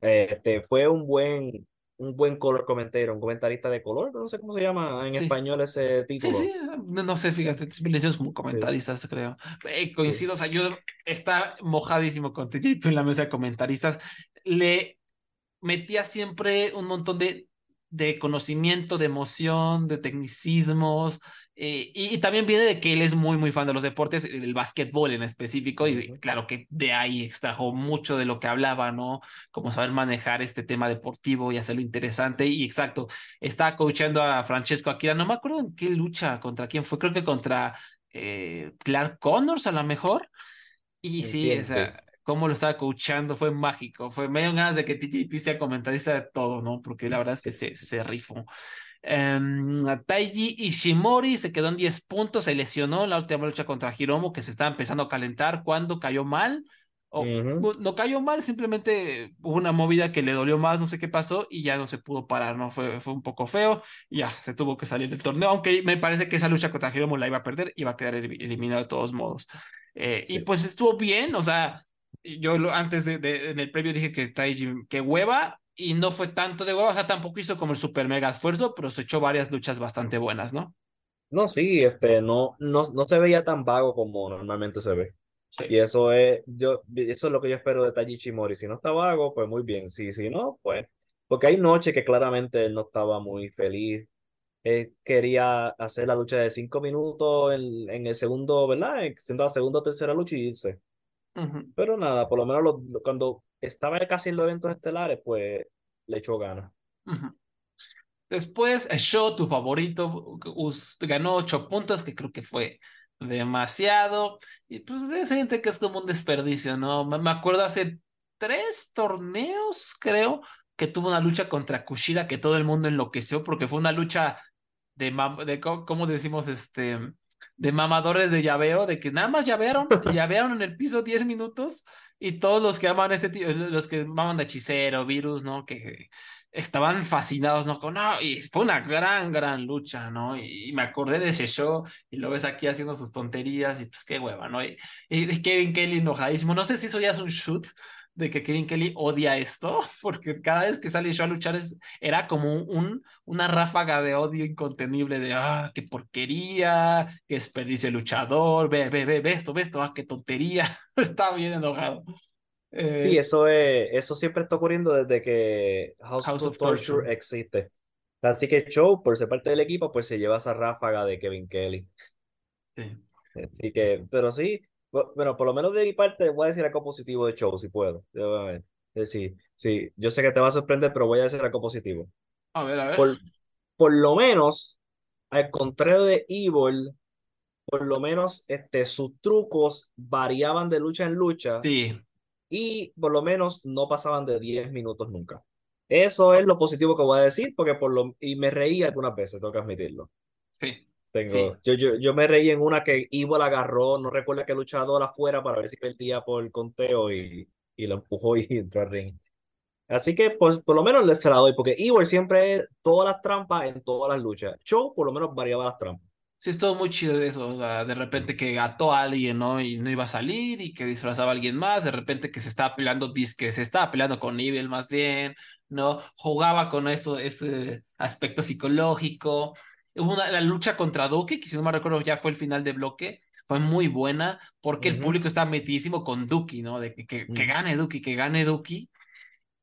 Este, fue un buen, un buen color comentario, un comentarista de color, no sé cómo se llama en español ese título. Sí, sí, no, sé, fíjate, le como comentaristas, creo. Eh, coincido, o sea, yo está mojadísimo con TJP en la mesa de comentaristas. Le metía siempre un montón de, de conocimiento, de emoción, de tecnicismos, eh, y, también viene de que él es muy, muy fan de los deportes, del básquetbol en específico, y claro que de ahí extrajo mucho de lo que hablaba, ¿no? Como saber manejar este tema deportivo y hacerlo interesante. Y exacto, estaba coachando a Francesco Akira, no me acuerdo en qué lucha, contra quién fue, creo que contra eh, Clark Connors a lo mejor. Y sí, o sea, cómo lo estaba coachando fue mágico, fue medio ganas de que TJP sea comentarista de todo, ¿no? Porque la verdad es que se, se rifó. Um, Taiji Ishimori se quedó en 10 puntos, se lesionó en la última lucha contra Hiromo, que se estaba empezando a calentar cuando cayó mal. O, No cayó mal, simplemente hubo una movida que le dolió más, no sé qué pasó, y ya no se pudo parar, ¿no? Fue, fue un poco feo, y ya se tuvo que salir del torneo, aunque me parece que esa lucha contra Hiromo la iba a perder, iba a quedar eliminado de todos modos. Eh, y pues estuvo bien, o sea, yo antes de, de, en el previo dije que Taiji, que hueva, y no fue tanto de huevo, o sea, tampoco hizo como el super mega esfuerzo, pero se echó varias luchas bastante buenas, ¿no? No, sí, este, no, no, no se veía tan vago como normalmente se ve. Y eso es, yo, eso es lo que yo espero de Taiji Mori. Si no está vago, pues muy bien. Si, si no, pues, porque hay noches que claramente él no estaba muy feliz. Él quería hacer la lucha de cinco minutos en, en el segundo, ¿verdad? Siendo la segunda o tercera lucha y irse. Pero nada, por lo menos cuando estaba casi en los eventos estelares, pues le echó ganas. Después, Show, tu favorito, ganó ocho puntos, que creo que fue demasiado. Y pues se siente que es como un desperdicio, ¿no? Me acuerdo hace tres torneos, creo, que tuvo una lucha contra Kushida que todo el mundo enloqueció porque fue una lucha de, de ¿cómo decimos? Este, de mamadores de llaveo, de que nada más llavearon, llavearon en el piso 10 minutos y todos los que aman ese tío, los que maman de hechicero, virus, ¿no? Que estaban fascinados, ¿no? Con, no, y fue una gran, gran lucha, ¿no? Y, me acordé de ese show y lo ves aquí haciendo sus tonterías y pues qué hueva, ¿no? Y, y Kevin Kelly enojadísimo, no sé si eso ya es un shoot, de que Kevin Kelly odia esto, porque cada vez que sale yo a luchar es, era como un, una ráfaga de odio incontenible de, ah, qué porquería, qué desperdicio el luchador, ve, ve, ve, ve esto, ve esto, ah, qué tontería, está bien enojado. sí, eh, eso, es, eso siempre está ocurriendo desde que House, of, Torture, existe. Así que Show, por ser parte del equipo, pues se lleva esa ráfaga de Kevin Kelly. Sí. Así que, pero sí, bueno, por lo menos de mi parte voy a decir algo positivo de show, si puedo. Sí, sí, yo sé que te va a sorprender, pero voy a decir algo positivo. A ver, a ver. Por, por lo menos, al contrario de Evil, por lo menos este, sus trucos variaban de lucha en lucha. Sí. Y por lo menos no pasaban de 10 minutos nunca. Eso es lo positivo que voy a decir, porque por lo, y me reí algunas veces, tengo que admitirlo. Sí. Tengo, yo, yo, yo me reí en una que Ivo la agarró, no recuerdo qué luchador afuera para ver si perdía por el conteo y, y lo empujó y entró al ring. Así que pues por lo menos se la doy, porque Ivo siempre todas las trampas en todas las luchas. Show por lo menos variaba las trampas. Sí, estuvo muy chido eso, o sea, de repente que gató a alguien, ¿no? Y no iba a salir y que disfrazaba a alguien más, de repente que se estaba peleando, que se estaba peleando con Evil más bien, ¿no? Jugaba con eso, ese aspecto psicológico, Hubo una, la lucha contra Duki, que si no me recuerdo ya fue el final de bloque, fue muy buena porque el público estaba metidísimo con Duki, ¿no? De que, que, mm. gane Duki, que gane Duki.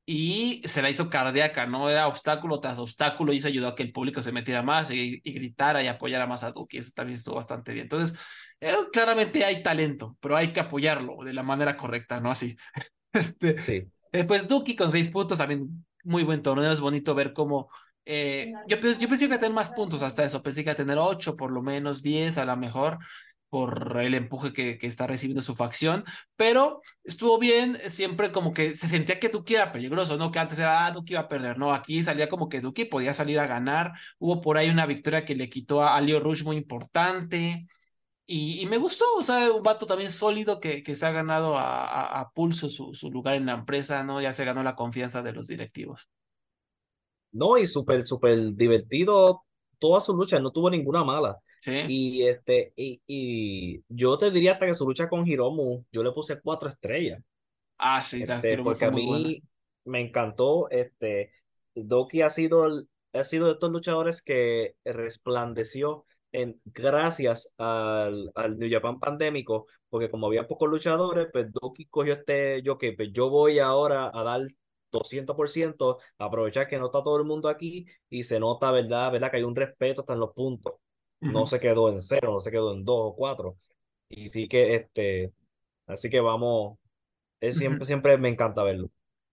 y se la hizo cardíaca, ¿no? Era obstáculo tras obstáculo y eso ayudó a que el público se metiera más y, gritara y apoyara más a Duki. Eso también estuvo bastante bien. Entonces, eh, claramente hay talento, pero hay que apoyarlo de la manera correcta, ¿no? Así. Este, sí. Después Duki con seis puntos, también muy buen torneo. Es bonito ver cómo. Eh, yo, yo pensé que iba a tener más puntos hasta eso. Pensé que iba a tener ocho, por lo menos diez a lo mejor por el empuje que, que, está recibiendo su facción, pero estuvo bien, siempre como que se sentía que Duki era peligroso, ¿no? Que antes era, ah, Duki iba a perder, no, aquí salía como que Duki podía salir a ganar, hubo por ahí una victoria que le quitó a Leo Rush muy importante, y, y, me gustó, o sea, un vato también sólido que, que se ha ganado a, a, pulso su, su, lugar en la empresa, ¿no? Ya se ganó la confianza de los directivos. No, y súper, súper divertido toda su lucha, no tuvo ninguna mala. Sí. Y, este, y, y yo te diría hasta que su lucha con Hiromu, yo le puse cuatro estrellas. Ah, sí, este, porque a mí me encantó, este, Doki ha sido, ha sido de estos luchadores que resplandeció en, gracias al, al New Japan pandémico, porque como había pocos luchadores, pues Doki cogió este, yo que pues yo voy ahora a dar 200%, aprovechar que no está todo el mundo aquí y se nota, ¿verdad? ¿verdad? Que hay un respeto hasta en los puntos. No se quedó en cero, no se quedó en dos o cuatro. Y sí que, este, así que vamos, es siempre, siempre me encanta verlo.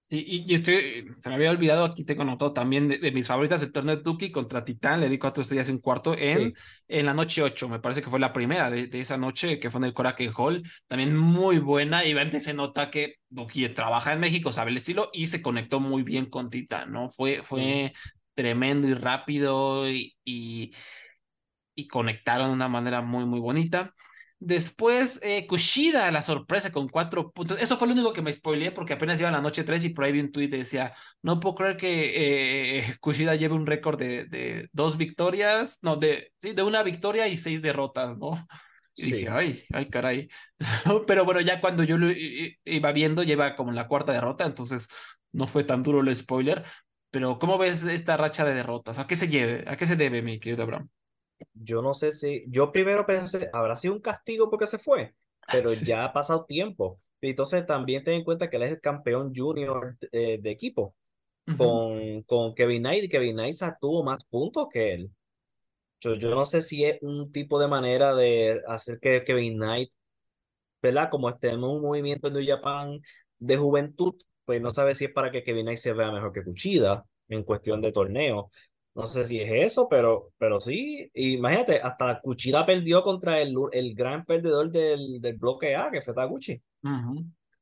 Sí, y, estoy, se me había olvidado, aquí tengo anotado también de, mis favoritas el torneo de Tuki contra Titán, le di cuatro estrellas y un cuarto en, en la noche 8, me parece que fue la primera de, de esa noche, que fue en el Coraque Hall, también muy buena, y antes se nota que Duki trabaja en México, sabe el estilo, y se conectó muy bien con Titán, ¿no? Fue, fue tremendo y rápido, y, y, y conectaron de una manera muy, muy bonita. Después, eh, Kushida, la sorpresa con cuatro puntos. Eso fue lo único que me spoileé porque apenas iba la noche 3 y por ahí vi un tweet que decía, no puedo creer que eh, Kushida lleve un récord de, de, dos victorias, no, de, sí, de una victoria y seis derrotas, ¿no? Y sí. dije, ay, ay, caray. Pero bueno, ya cuando yo lo iba viendo, lleva como la cuarta derrota, entonces no fue tan duro el spoiler. Pero, ¿cómo ves esta racha de derrotas? ¿A qué se lleve? ¿A qué se debe, mi querido Abraham? Yo no sé si, yo primero pensé, habrá sido un castigo porque se fue, pero ya ha pasado tiempo. Entonces también ten en cuenta que él es el campeón junior de, equipo con, con Kevin Knight y Kevin Knight tuvo más puntos que él. Yo, yo no sé si es un tipo de manera de hacer que Kevin Knight, ¿verdad? Como en un movimiento en New Japan de juventud, pues no sabe si es para que Kevin Knight se vea mejor que Cuchida en cuestión de torneo. No sé si es eso, pero, pero sí. Imagínate, hasta Cuchida perdió contra el, el gran perdedor del, del bloque A, que fue Taguchi.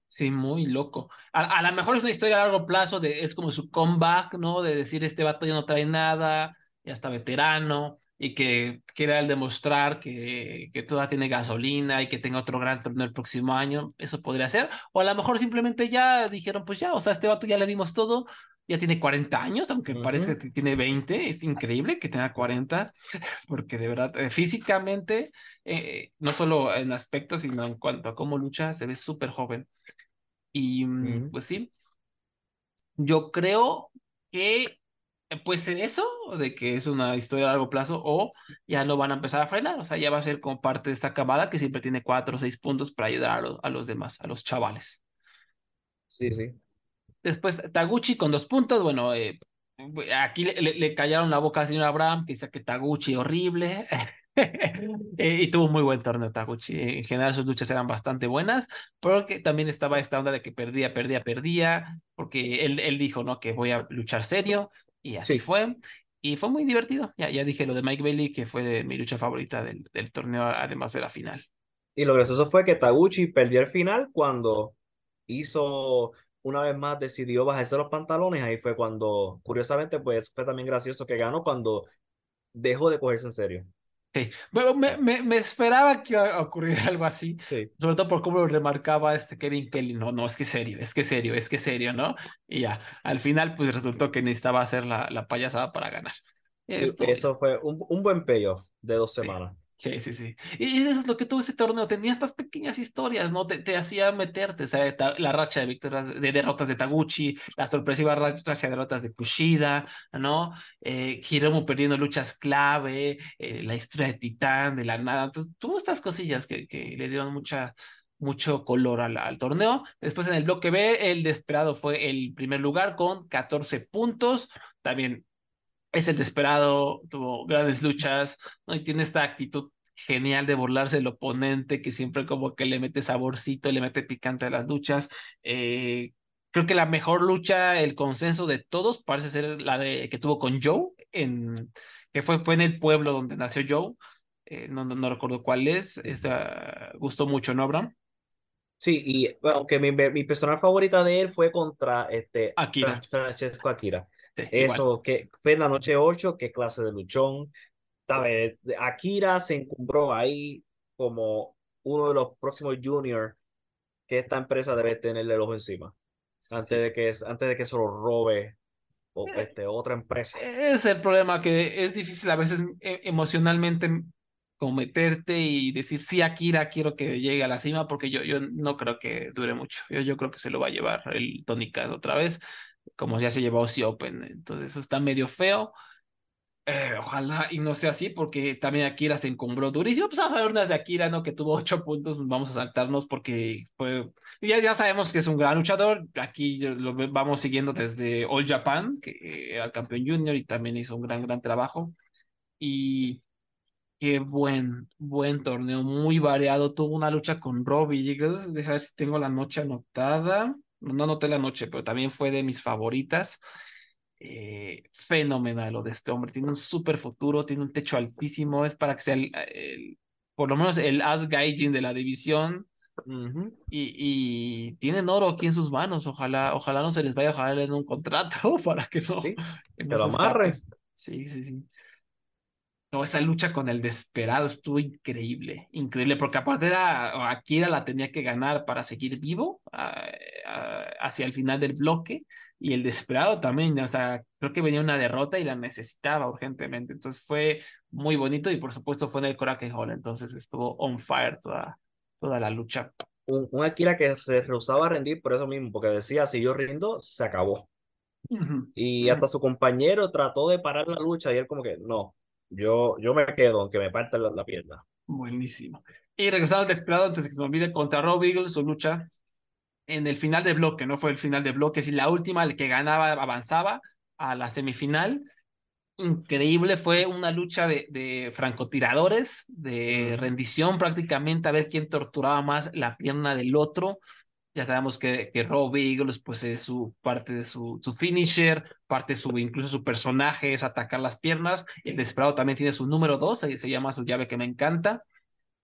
Sí, muy loco. A, a lo mejor es una historia a largo plazo, de, es como su comeback, ¿no? De decir, este vato ya no trae nada, ya está veterano, y que quiera el demostrar que, que toda tiene gasolina y que tenga otro gran torneo el próximo año. Eso podría ser. O a lo mejor simplemente ya dijeron, pues ya, o sea, este vato ya le dimos todo, ya tiene 40 años, aunque parece que tiene 20, es increíble que tenga 40, porque de verdad, eh, físicamente, eh, no solo en aspecto, sino en cuanto a cómo lucha, se ve súper joven. Y mm, pues sí, yo creo que puede ser eso, de que es una historia a largo plazo, o ya lo van a empezar a frenar, o sea, ya va a ser como parte de esta camada que siempre tiene cuatro o seis puntos para ayudar a los, a los demás, a los chavales. Sí, sí. Después Taguchi con dos puntos. Bueno, eh, aquí le, callaron la boca al señor Abraham, que dice que Taguchi horrible. Eh, y tuvo muy buen torneo Taguchi. En general sus luchas eran bastante buenas, pero que también estaba esta onda de que perdía, perdía, perdía, porque él, él dijo, ¿no? Que voy a luchar serio, y así fue. Y fue muy divertido. Ya, ya dije lo de Mike Bailey, que fue mi lucha favorita del, del torneo, además de la final. Y lo gracioso fue que Taguchi perdió el final cuando hizo una vez más decidió bajarse los pantalones, ahí fue cuando, curiosamente, pues fue también gracioso que ganó cuando dejó de cogerse en serio. Sí, bueno, me, me, me, esperaba que iba a ocurrir algo así, sobre todo por cómo lo remarcaba este Kevin Kelly, no, no, es que serio, es que serio, es que serio, ¿no? Y ya, al final pues resultó que necesitaba hacer la, la payasada para ganar. Eso fue un, un, buen payoff de dos semanas. Sí, sí, sí. Y eso es lo que tuvo ese torneo. Tenía estas pequeñas historias, ¿no? Te, hacía meterte, o sea, la racha de victorias, de derrotas de Taguchi, la sorpresiva racha de derrotas de Kushida, ¿no? Eh, perdiendo luchas clave, eh, la historia de Titán, de la nada. Entonces, tuvo estas cosillas que, que le dieron mucha, mucho color al, al, torneo. Después en el bloque B, el Desperado fue el primer lugar con 14 puntos. También es el Desperado, tuvo grandes luchas, ¿no? Y tiene esta actitud genial de burlarse del oponente, que siempre como que le mete saborcito, le mete picante a las luchas. Eh, creo que la mejor lucha, el consenso de todos, parece ser la de que tuvo con Joe, en, que fue, fue en el pueblo donde nació Joe. Eh, no, no, no, recuerdo cuál es. Esa, gustó mucho, ¿no, Abraham? Sí, y aunque mi, mi personal favorita de él fue contra este Akira. Francesco Akira. Sí, Eso, igual. que fue en la noche 8, qué clase de luchón. ¿Sabes? Akira se encumbró ahí como uno de los próximos juniors que esta empresa debe tenerle el ojo encima. Antes, de que, antes de que se lo robe o, Eh, este, otra empresa. Es el problema que es difícil a veces eh, emocionalmente cometerte y decir, sí, Akira, quiero que llegue a la cima, porque yo, yo no creo que dure mucho. Yo, yo creo que se lo va a llevar el Tony Khan otra vez, como ya se llevó Aussie Open. Entonces eso está medio feo. Eh, ojalá y no sea así, porque también Akira se encumbró durísimo. Pues vamos a ver unas de Akira, ¿no? Que tuvo ocho puntos, pues vamos a saltarnos porque fue. Ya, ya sabemos que es un gran luchador. Aquí lo vamos siguiendo desde All Japan, que era campeón junior y también hizo un gran, gran trabajo. Y qué buen, buen torneo, muy variado. Tuvo una lucha con Robbie Eagles. Deja ver si tengo la noche anotada. No anoté la noche, pero también fue de mis favoritas eh, fenomenal lo de este hombre. Tiene un súper futuro, tiene un techo altísimo. Es para que sea el, el por lo menos el As Gaijin de la división. Uh -huh. y, y, tienen oro aquí en sus manos. Ojalá, ojalá no se les vaya, ojalá les den un contrato para que no, sí, que, no no lo amarre. Sí, sí, sí. No, esa lucha con el desesperado estuvo increíble, increíble, porque aparte era, Akira la tenía que ganar para seguir vivo a, a, hacia el final del bloque, y el desesperado también, o sea, creo que venía una derrota y la necesitaba urgentemente, entonces fue muy bonito y por supuesto fue en el Coracle Hall, entonces estuvo on fire toda, toda la lucha. Un, un Akira que se rehusaba a rendir por eso mismo, porque decía, si yo rindo, se acabó. Uh -huh. Y hasta su compañero trató de parar la lucha y él como que, no, yo, yo me quedo aunque me parta la, la pierna. Buenísimo. Y regresando al desesperado, antes de que se me olvide, contra Rob Eagle, su lucha en el final de bloque, no fue el final de bloque, si la última, el que ganaba avanzaba a la semifinal. Increíble, fue una lucha de, de francotiradores, de rendición prácticamente, a ver quién torturaba más la pierna del otro. Ya sabemos que, que Rob Eagles, pues es su parte de su, su finisher, parte de su, incluso su personaje es atacar las piernas. El desesperado también tiene su número dos, se, se llama su llave que me encanta.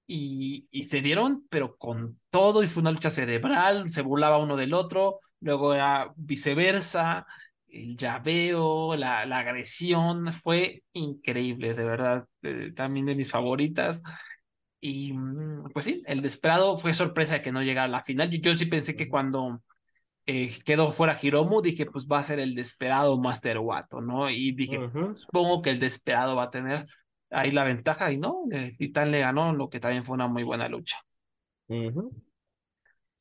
Y, y, se dieron, pero con todo, y fue una lucha cerebral, se burlaba uno del otro, luego era viceversa, el llaveo, la, la agresión, fue increíble, de verdad, eh, también de mis favoritas. Y pues sí, el desesperado fue sorpresa de que no llegara a la final. Yo, yo sí pensé que cuando eh, quedó fuera Hiromu, dije, pues va a ser el desesperado Master Wato, ¿no? Y dije, uh -huh. supongo que el desesperado va a tener ahí la ventaja, y no, eh, Titán le ganó, lo que también fue una muy buena lucha. Uh -huh.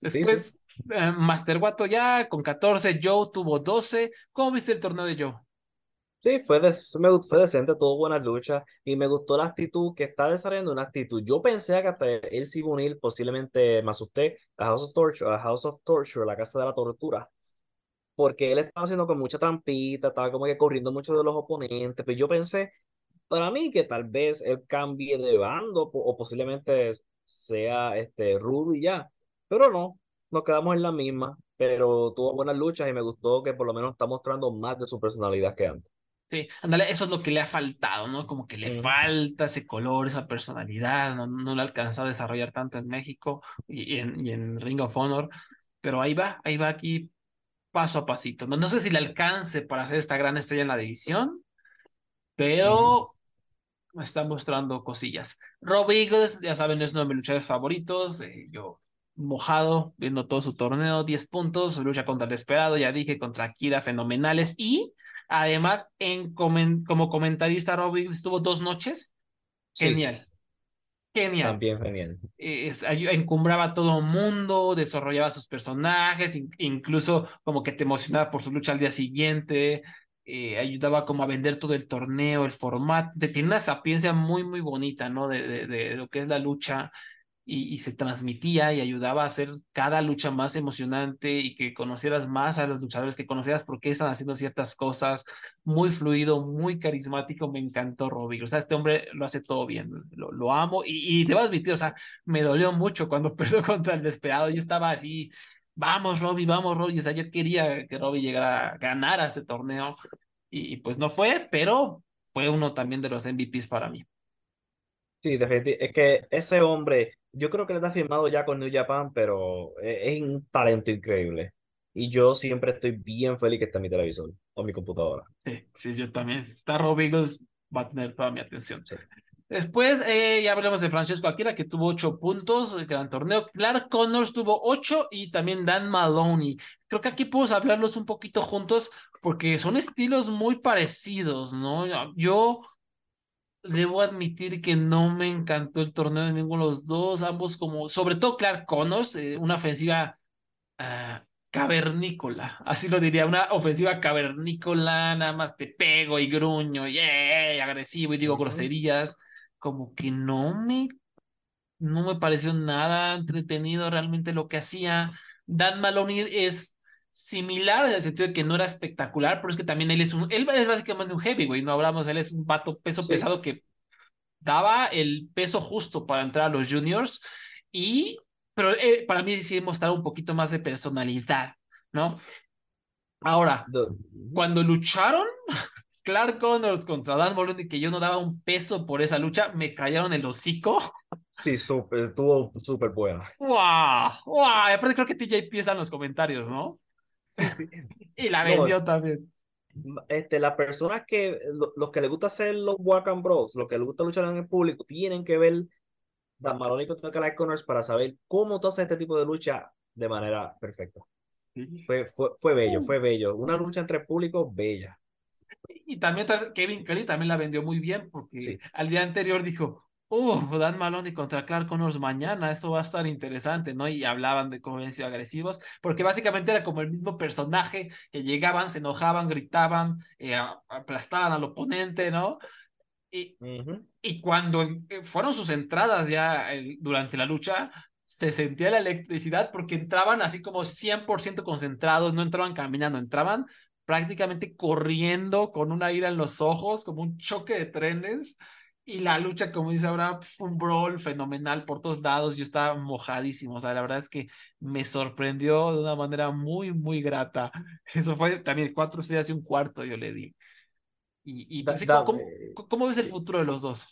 Después, sí, sí. Eh, Master Wato ya con 14, Joe tuvo 12. ¿Cómo viste el torneo de Joe? Sí, fue, de, me, fue decente, tuvo buenas luchas y me gustó la actitud que está desarrollando una actitud. Yo pensé que hasta él se iba a unir, posiblemente me asusté, a House of Torture, a House of Torture, la casa de la tortura, porque él estaba haciendo con mucha trampita, estaba como que corriendo mucho de los oponentes, pero yo pensé, para mí, que tal vez él cambie de bando o posiblemente sea este Ruby ya, pero no, nos quedamos en la misma, pero tuvo buenas luchas y me gustó que por lo menos está mostrando más de su personalidad que antes. Sí, ándale, eso es lo que le ha faltado, ¿no? Como que le Mm. falta ese color, esa personalidad, no, no lo ha alcanzado a desarrollar tanto en México y, y en, y en Ring of Honor, pero ahí va, ahí va aquí paso a pasito. No, no sé si le alcance para ser esta gran estrella en la división, pero está mostrando cosillas. Rob Eagles, ya saben, es uno de mis luchadores favoritos, eh, yo mojado, viendo todo su torneo, 10 puntos, lucha contra el Desperado, ya dije, contra Akira, fenomenales, y además, en comen como comentarista, Rob Eagles tuvo dos noches, Sí, genial, genial. también genial. Encumbraba a todo mundo, desarrollaba sus personajes, in, incluso como que te emocionaba por su lucha al día siguiente, eh, ayudaba como a vender todo el torneo, el formato, tiene una sapiencia muy, muy bonita, ¿no? De, de, de, lo que es la lucha y, se transmitía y ayudaba a hacer cada lucha más emocionante y que conocieras más a los luchadores, que conocieras por qué están haciendo ciertas cosas, muy fluido, muy carismático, me encantó Robbie, o sea, este hombre lo hace todo bien, lo, amo y, y te voy a admitir, o sea, me dolió mucho cuando perdió contra el Desperado, yo estaba así, vamos Robbie, vamos Robbie, o sea, yo quería que Robbie llegara a ganar a ese torneo y, y pues no fue, pero fue uno también de los MVPs para mí. Sí, definitivamente. Es que ese hombre, yo creo que le está firmado ya con New Japan, pero es, es, un talento increíble. Y yo siempre estoy bien feliz que está en mi televisor o mi computadora. Sí, sí, yo también. Está Rob Eagles, va a tener toda mi atención. Sí. Después eh, ya hablamos de Francesco Akira, que tuvo ocho puntos, el gran torneo. Clark Connors tuvo ocho y también Dan Maloney. Creo que aquí podemos hablarlos un poquito juntos porque son estilos muy parecidos, ¿no? Yo debo admitir que no me encantó el torneo de ninguno de los dos, ambos como, sobre todo Clark Connors, eh, una ofensiva uh, cavernícola, así lo diría, una ofensiva cavernícola, nada más te pego y gruño, y yeah, agresivo y digo groserías, como que no me, no me pareció nada entretenido realmente lo que hacía. Dan Maloney es similar en el sentido de que no era espectacular, pero es que también él es un, él es básicamente un heavyweight, no hablamos, él es un vato peso sí. pesado que daba el peso justo para entrar a los juniors y, pero eh, para mí sí mostrar un poquito más de personalidad, ¿no? Ahora, no. cuando lucharon Clark Connors contra Dan Moloney, que yo no daba un peso por esa lucha, me callaron el hocico. Sí, super, estuvo súper buena. ¡Wow! ¡Wow! Y aparte creo que TJP está en los comentarios, ¿no? Sí, sí. y la vendió no, también. Este, las personas que, lo, los que les gusta hacer los and Bros, los que les gusta luchar en el público, tienen que ver Dan Maloney contra Clark Connors para saber cómo tú haces este tipo de lucha de manera perfecta. Sí. Fue, fue, fue bello, fue bello. Una lucha entre públicos bella. Y también Kevin Kelly también la vendió muy bien porque sí. al día anterior dijo, uh, Dan Maloney contra Clark Connors mañana, esto va a estar interesante, ¿no? Y hablaban de cómo habían sido agresivos, porque básicamente era como el mismo personaje que llegaban, se enojaban, gritaban, eh, aplastaban al oponente, ¿no? Y, uh -huh. y cuando fueron sus entradas ya el, durante la lucha, se sentía la electricidad porque entraban así como 100% concentrados, no entraban caminando, entraban prácticamente corriendo con una ira en los ojos, como un choque de trenes. Y la lucha, como dice ahora, un brawl fenomenal por todos lados. Yo estaba mojadísimo. O sea, la verdad es que me sorprendió de una manera muy, muy grata. Eso fue también cuatro estrellas y un cuarto, yo le di. Y, y da, da, ¿cómo, ¿cómo, ves el futuro de los dos?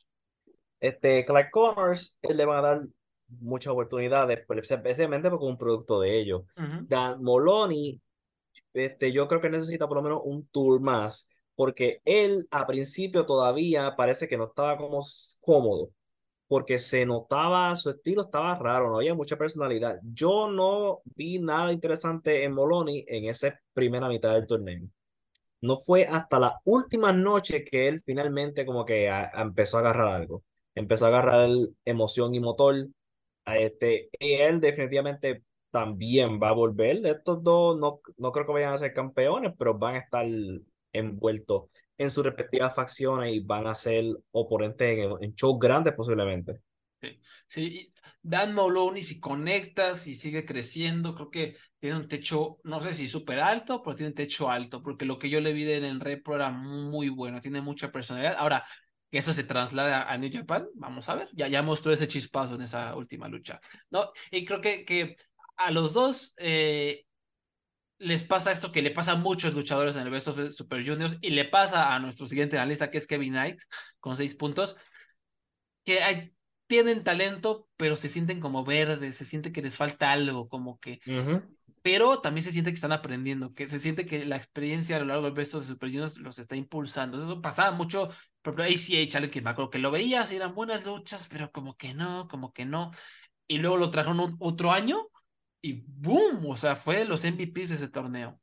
Este, Clark Connors, él le va a dar muchas oportunidades, especialmente porque es un producto de ellos. Uh -huh. Dan Moloney este, yo creo que necesita por lo menos un tour más, porque él a principio todavía parece que no estaba como cómodo, porque se notaba, su estilo estaba raro, no había mucha personalidad. Yo no vi nada interesante en Moloney en esa primera mitad del torneo. No fue hasta la última noche que él finalmente como que a, a empezó a agarrar algo. Empezó a agarrar emoción y motor. Este, y él definitivamente también va a volver. Estos dos no, no creo que vayan a ser campeones, pero van a estar envueltos en sus respectivas facciones y van a ser oponentes en, en shows grandes posiblemente. Sí, sí, Dan Moloney si conecta, si sigue creciendo, creo que tiene un techo, no sé si súper alto, pero tiene un techo alto, porque lo que yo le vi en el repro era muy bueno, tiene mucha personalidad. Ahora, que eso se traslada a New Japan, vamos a ver, ya, ya mostró ese chispazo en esa última lucha, ¿no? Y creo que, que a los dos eh, les pasa esto que le pasa a muchos luchadores en el Best of Super Juniors y le pasa a nuestro siguiente analista que es Kevin Knight con seis puntos, que hay, tienen talento pero se sienten como verdes, se siente que les falta algo, como que... Uh -huh. Pero también se siente que están aprendiendo, que se siente que la experiencia a lo largo del Best of Super Juniors los está impulsando. Eso pasaba mucho, por ejemplo, ACH, alguien que me acuerdo que lo veías, eran buenas luchas, pero como que no, como que no. Y luego lo trajeron un, otro año y boom, o sea, fue de los MVPs de ese torneo.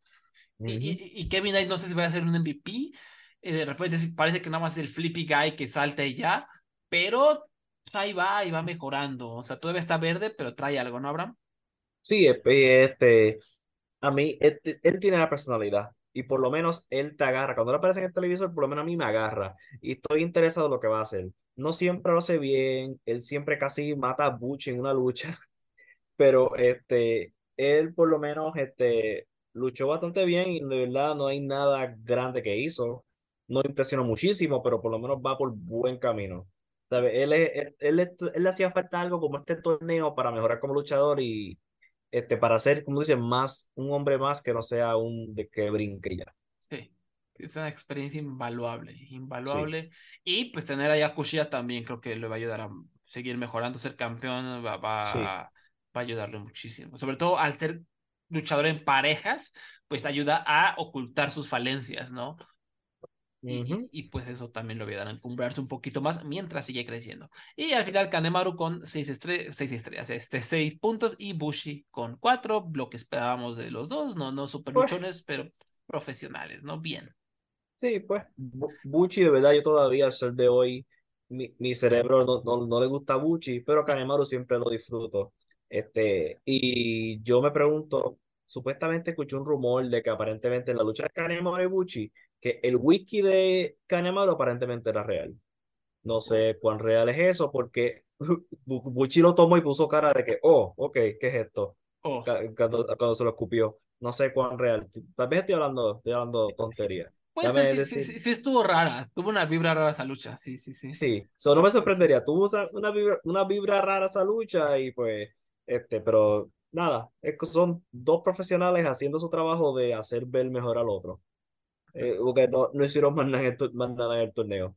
Uh -huh. y, y, y, Kevin Knight no sé si va a ser un MVP, eh, de repente parece que nada más es el flippy guy que salta y ya, pero pues, ahí va y va mejorando, o sea, todavía está verde, pero trae algo, ¿no, Abraham? Sí, este, a mí, este, él tiene la personalidad y por lo menos él te agarra, cuando él aparece en el televisor, por lo menos a mí me agarra y estoy interesado en lo que va a hacer. no siempre lo hace bien, él siempre casi mata a Butch en una lucha, pero este, él por lo menos este, luchó bastante bien y de verdad no hay nada grande que hizo. No impresionó muchísimo, pero por lo menos va por buen camino. ¿Sabe? Él, él, él, él, le hacía falta algo como este torneo para mejorar como luchador y este, para ser, como dicen, más, un hombre más que no sea un de que brinque ya. Sí, es una experiencia invaluable, invaluable. Y pues tener a Yakushia también creo que le va a ayudar a seguir mejorando, ser campeón, va, va, va a ayudarle muchísimo. Sobre todo al ser luchador en parejas, pues ayuda a ocultar sus falencias, ¿no? Y, pues eso también lo voy a dar a encumbrarse un poquito más mientras sigue creciendo. Y al final Kanemaru con seis, seis estrellas, este, seis puntos y Bushi con cuatro, lo que esperábamos de los dos, no, no super pues luchones, pero profesionales, ¿no? Bien. Sí, pues Bushi de verdad yo todavía al ser de hoy, mi, mi cerebro no, no, no, le gusta Bushi, pero Kanemaru siempre lo disfruto. Este, y yo me pregunto, supuestamente escuché un rumor de que aparentemente en la lucha de Kanemaru y Bushi que el whisky de Kanemaru aparentemente era real. No sé cuán real es eso, porque Buchi lo tomó y puso cara de que, oh, ok, ¿qué es esto? Oh. Cuando, se lo escupió. No sé cuán real. Tal vez estoy hablando, estoy hablando tontería. Pues sí, sí, sí, estuvo rara. Tuvo una vibra rara esa lucha. Sí, sí, sí. Sí, eso no me sorprendería. Tuvo una vibra, una vibra rara esa lucha y pues, este, pero nada, es que son dos profesionales haciendo su trabajo de hacer ver mejor al otro eh, porque no, no hicieron más nada, en el, más nada en el torneo.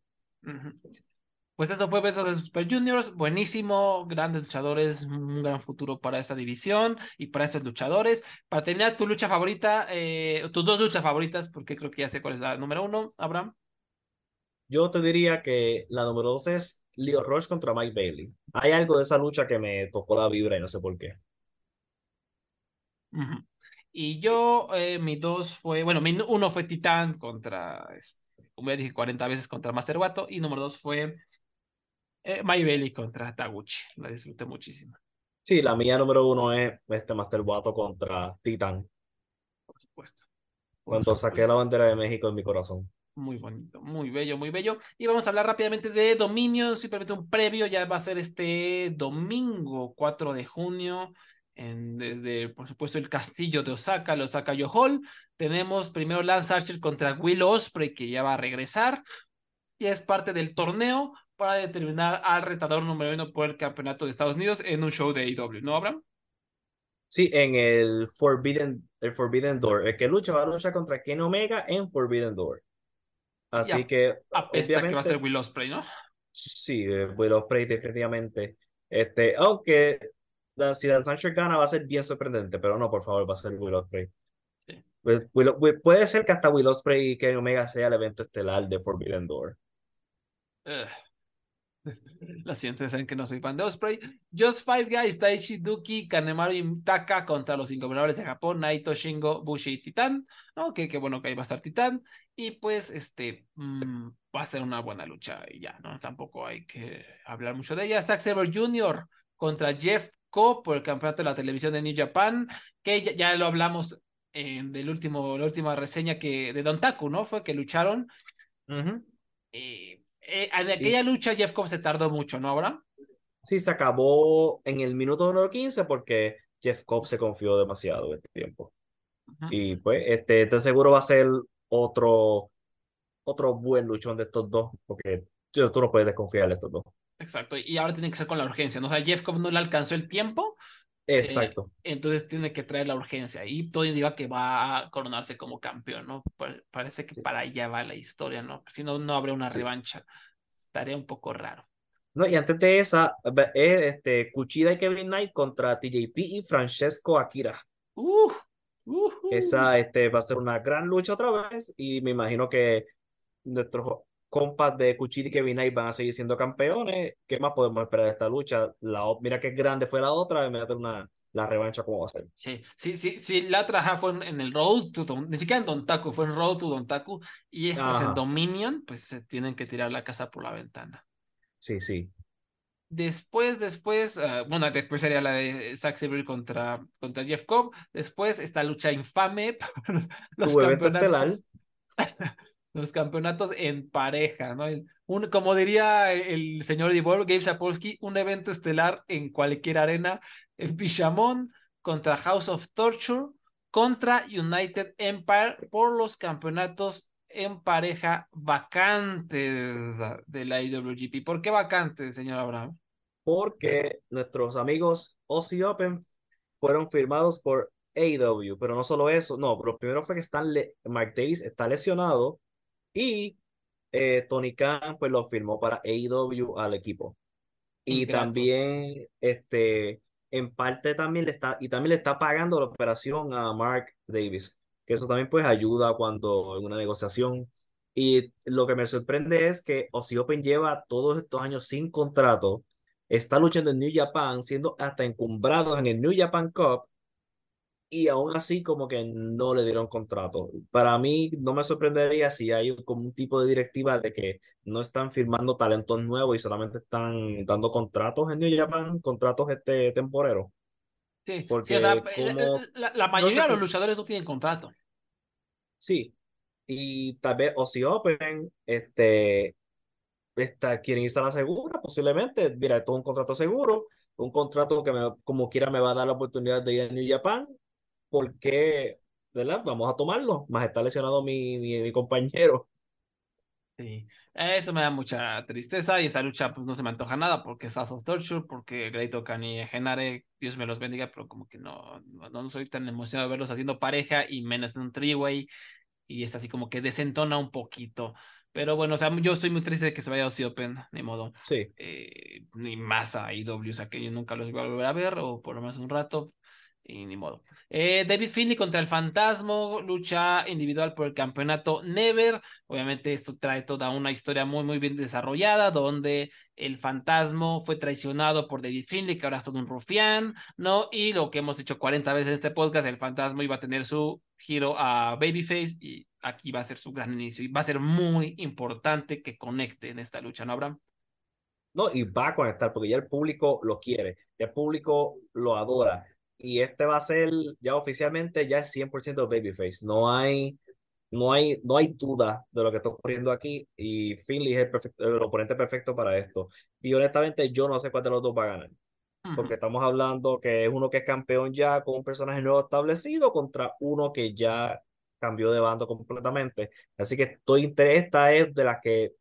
Pues esto fue Besos de Super Juniors, buenísimo, grandes luchadores, un gran futuro para esta división y para estos luchadores. Para terminar, tu lucha favorita, eh, tus dos luchas favoritas, porque creo que ya sé cuál es la número uno, Abraham. Yo te diría que la número dos es Leo Rush contra Mike Bailey. Hay algo de esa lucha que me tocó la vibra y no sé por qué. Y yo, eh, mi dos fue, bueno, mi uno fue Titán contra, este, como ya dije, 40 veces contra Master Wato. Y número dos fue eh, My contra Taguchi. La disfruté muchísimo. Sí, la mía número uno es este Master Wato contra Titán. Por supuesto. Cuando saqué la bandera de México en mi corazón. Muy bonito, muy bello, muy bello. Y vamos a hablar rápidamente de Dominion, simplemente un previo, ya va a ser este domingo 4 de junio desde, por supuesto, el castillo de Osaka, el Osaka Yo Hall. Tenemos primero Lance Archer contra Will Osprey, que ya va a regresar. Y es parte del torneo para determinar al retador número uno por el campeonato de Estados Unidos en un show de AEW, ¿no, Abraham? Sí, en el Forbidden, el Forbidden Door. El que lucha va a luchar contra Ken Omega en Forbidden Door. Así que. Apesta que va a ser Will Osprey, ¿no? Sí, eh, Will Osprey, definitivamente. Este, aunque si Dan Sancho gana va a ser bien sorprendente, pero no, por favor, va a ser Will Ospreay. Pues, puede ser que hasta Will Ospreay y Kenny Omega sea el evento estelar de Forbidden Door. La siguiente saben que no soy fan de Osprey. Just Five Guys, Taichi Duki, Kanemaru y Taka contra los ingobernables de Japón, Naito, Shingo, Bushi y Titán. Ok, qué bueno que ahí va a estar Titán. Y pues, este, mm, va a ser una buena lucha y ya, ¿no? Tampoco hay que hablar mucho de ella. Zack Saber Jr. contra Jeff por el campeonato de la televisión de New Japan, que ya, lo hablamos en del último, la última reseña que de Don Taku, ¿no? Fue que lucharon. Eh, en aquella lucha Jeff Cobb se tardó mucho, ¿no, ahora? Sí, se acabó en el minuto número 15 porque Jeff Cobb se confió demasiado en este tiempo. Y pues, este, este seguro va a ser otro, otro buen luchón de estos dos, porque tú no puedes desconfiar de estos dos. Exacto, y ahora tiene que ser con la urgencia, ¿no? O sea, Jeff Cobb no le alcanzó el tiempo. Eh, Exacto. entonces tiene que traer la urgencia y todo indica que va a coronarse como campeón, ¿no? parece que para allá va la historia, ¿no? Si no, no habrá una revancha. Estaría un poco raro. No, y antes de esa, es este, Kuchida y Kevin Knight contra TJP y Francesco Akira. Uh, esa este, va a ser una gran lucha otra vez y me imagino que nuestros compas de Cuchillo y Kevin Knight van a seguir siendo campeones. ¿Qué más podemos esperar de esta lucha? La, mira qué grande fue la otra, me una la revancha como va a ser. Sí, sí, sí, sí, la otra fue en, el Road to ni siquiera en Don Taku, fue en Road to Don Taku, y este es en Dominion, pues se tienen que tirar la casa por la ventana. Sí, sí. Después, después, ah, bueno, después sería la de Zack Sabre contra, contra Jeff Cobb. Después, esta lucha infame los, los campeonatos. los campeonatos en pareja, ¿no? un, como diría el señor Divol, Gabe Sapolsky, un evento estelar en cualquier arena, en Bishamon contra House of Torture, contra United Empire por los campeonatos en pareja vacantes de la IWGP. ¿Por qué vacantes, señor Abraham? Porque nuestros amigos Aussie Open fueron firmados por AEW, pero no solo eso, no, pero primero fue que Stan Mark Davis está lesionado y eh, Tony Khan pues lo firmó para AEW al equipo. Y también, este, en parte también le está, y también le está pagando la operación a Mark Davis, que eso también pues ayuda cuando en una negociación. Y lo que me sorprende es que Ozzy Open lleva todos estos años sin contrato, está luchando en New Japan, siendo hasta encumbrado en el New Japan Cup, y aún así como que no le dieron contrato. Para mí no me sorprendería si hay como un tipo de directiva de que no están firmando talentos nuevos y solamente están dando contratos en New Japan, contratos este temporeros. Sí, Porque la, mayoría de los luchadores no tienen contrato. Sí, y tal vez Ozzy Open, este, está, quieren irse a la segura, posiblemente. Mira, esto es un contrato seguro, un contrato que me, como quiera me va a dar la oportunidad de ir a New Japan porque, ¿verdad? Vamos a tomarlo. Más está lesionado mi, mi, compañero. Sí, eso me da mucha tristeza y esa lucha pues no se me antoja nada porque es House of Torture, porque Great Khan y Genare, Dios me los bendiga, pero como que no, no, soy tan emocionado de verlos haciendo pareja y menos en un three-way y es así como que desentona un poquito. Pero bueno, o sea, yo estoy muy triste de que se vaya a Aussie Open, ni modo. Sí. Eh, ni más a IW, o sea, que yo nunca los voy a volver a ver, o por lo menos un rato y ni modo. Eh, David Finley contra el Fantasma, lucha individual por el campeonato Never. Obviamente esto trae toda una historia muy, muy bien desarrollada, donde el Fantasma fue traicionado por David Finley, que ahora es todo un rufián, ¿no? Y lo que hemos dicho 40 veces en este podcast, el Fantasma iba a tener su giro a Babyface y aquí va a ser su gran inicio. Y va a ser muy importante que conecte en esta lucha, ¿no, Abraham? No, y va a conectar porque ya el público lo quiere, ya el público lo adora y este va a ser ya oficialmente ya es 100% babyface. No hay, no hay, no hay duda de lo que está ocurriendo aquí y Finley es el, oponente perfecto para esto. Y honestamente yo no sé cuál de los dos va a ganar. Porque estamos hablando que es uno que es campeón ya con un personaje nuevo establecido contra uno que ya cambió de bando completamente. Así que estoy esta es de las que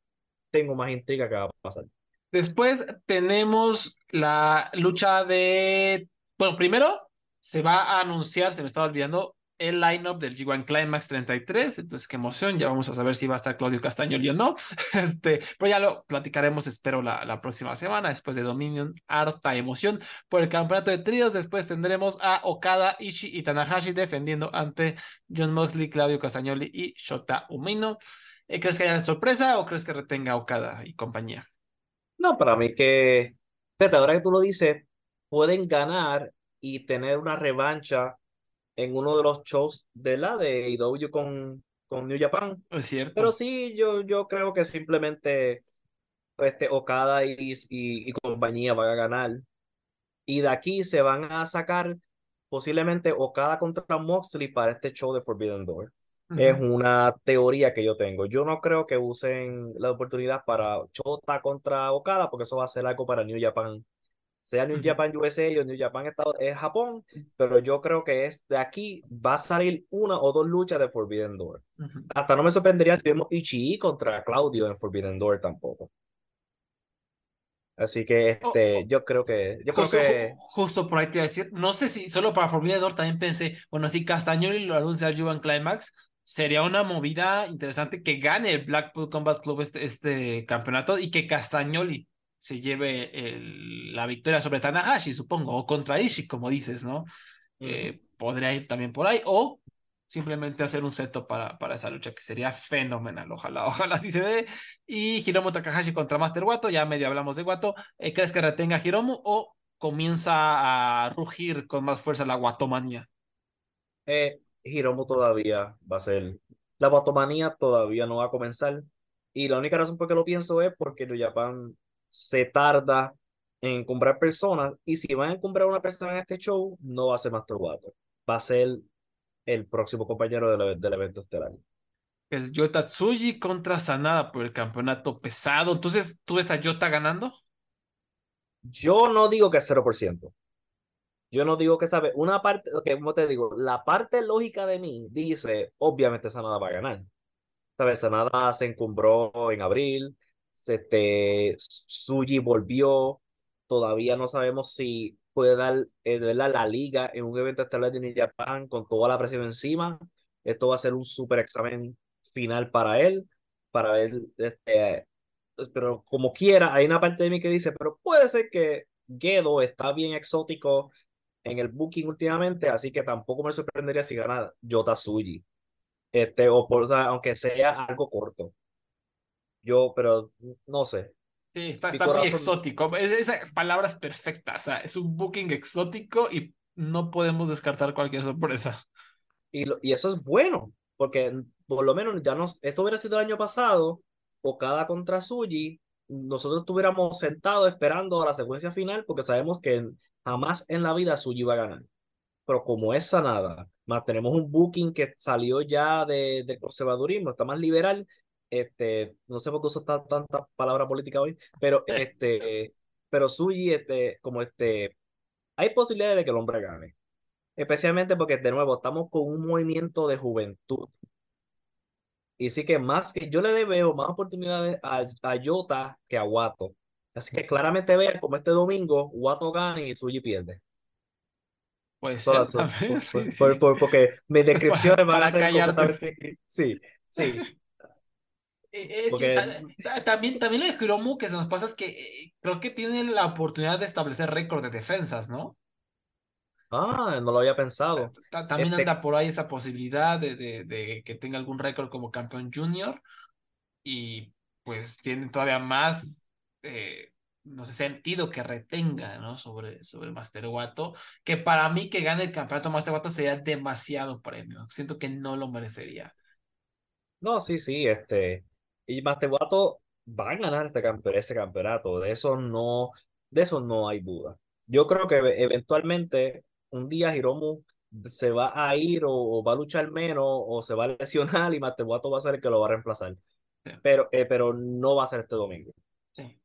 tengo más intriga que va a pasar. Después tenemos la lucha de bueno, primero se va a anunciar, se me estaba olvidando, el lineup del G1 Climax 33. Entonces, qué emoción. Ya vamos a saber si va a estar Claudio Castañoli o no. Este, pero ya lo platicaremos, espero, la, la próxima semana, después de Dominion. Harta emoción por el campeonato de tríos. Después tendremos a Okada, Ishii y Tanahashi defendiendo ante John Moxley, Claudio Castagnoli y Shota Umino. Eh, ¿Crees que haya sorpresa o crees que retenga Okada y compañía? No, para mí que. Fíjate, ahora que tú lo dices, pueden ganar y tener una revancha en uno de los shows de la de IW con, con New Japan. Es cierto. Pero sí, yo, yo creo que simplemente este, Okada y, y, compañía van a ganar. Y de aquí se van a sacar posiblemente Okada contra Moxley para este show de Forbidden Door. Es una teoría que yo tengo. Yo no creo que usen la oportunidad para Chota contra Okada, porque eso va a ser algo para New Japan sea New Japan USA o New Japan es Japón, pero yo creo que es de aquí va a salir una o dos luchas de Forbidden Door. Hasta no me sorprendería si vemos Ichi contra Claudio en Forbidden Door tampoco. Así que oh, este, oh, yo creo que, yo justo, creo que justo por ahí te iba a decir, no sé si solo para Forbidden Door también pensé, bueno, si Castagnoli lo anuncia al Juvan Climax, sería una movida interesante que gane el Blackpool Combat Club este, este campeonato y que Castagnoli se lleve la victoria sobre Tanahashi, supongo, o contra Ishii, como dices, ¿no? Eh, podría ir también por ahí, o simplemente hacer un seto para, para esa lucha, que sería fenomenal. Ojalá, ojalá así se dé. Y Hiromu Takahashi contra Master Wato, ya medio hablamos de Wato. Eh, ¿Crees que retenga a Hiromu o comienza a rugir con más fuerza la Watomanía? Eh, Hiromu todavía va a ser. La Watomanía todavía no va a comenzar. Y la única razón por que lo pienso es porque New Japan se tarda en comprar personas y si van a comprar una persona en este show, no va a ser Master Water, va a ser el próximo compañero del, del evento estelar. Es Yota Tsuji contra Sanada por el campeonato pesado. Entonces, ¿tú ves a Yota ganando? Yo no digo que es 0%. Yo no digo que sabe. Una parte, ok, como te digo, la parte lógica de mí dice, obviamente Sanada va a ganar. ¿Sabes? Sanada se encumbró en abril, este, Suji volvió, todavía no sabemos si puede dar eh, la liga en un evento estelar de New Japan con toda la presión encima. Esto va a ser un super examen final para él, para ver, este, pero como quiera, hay una parte de mí que dice, pero puede ser que Gedo está bien exótico en el booking últimamente, así que tampoco me sorprendería si gana Yota Suji. Este, o por, aunque sea algo corto. Yo, pero no sé. Sí, está, está muy exótico. Esa palabra es perfecta. O sea, es un booking exótico y no podemos descartar cualquier sorpresa. Y, y eso es bueno, porque por lo menos ya no, esto hubiera sido el año pasado, o cada contra Suji, nosotros estuviéramos sentados esperando a la secuencia final, porque sabemos que jamás en la vida Suji va a ganar. Pero como es sanada, más tenemos un booking que salió ya de, de conservadurismo, está más liberal, este, no sé por qué uso tanta palabra política hoy, pero este, pero Suji, este, como este, hay posibilidades de que el hombre gane. Especialmente porque, de nuevo, estamos con un movimiento de juventud. Y sí que más que yo le veo más oportunidades a, a Jota que a Wato. Así que claramente vean como este domingo Wato gana y Suji pierde. Pues ser, por, por, porque mis descripciones van a ser Sí, sí. Eh, también, también lo de Hiromu que se nos pasa es que eh, creo que tiene la oportunidad de establecer récord de defensas, ¿no? Ah, no lo había pensado. También este anda por ahí esa posibilidad de, de, de, que tenga algún récord como campeón junior y pues tiene todavía más, eh, no sé, sentido que retenga, ¿no? Sobre, sobre Master Wato, que para mí que gane el campeonato Master Wato sería demasiado premio. Siento que no lo merecería. No, sí, sí, este, y Master Wato va a ganar este campeonato, ese campeonato, de eso no, de eso no hay duda. Yo creo que eventualmente un día Hiromu se va a ir o, va a luchar menos o se va a lesionar y Matebuato va a ser el que lo va a reemplazar. Pero, eh, pero no va a ser este domingo. Sí.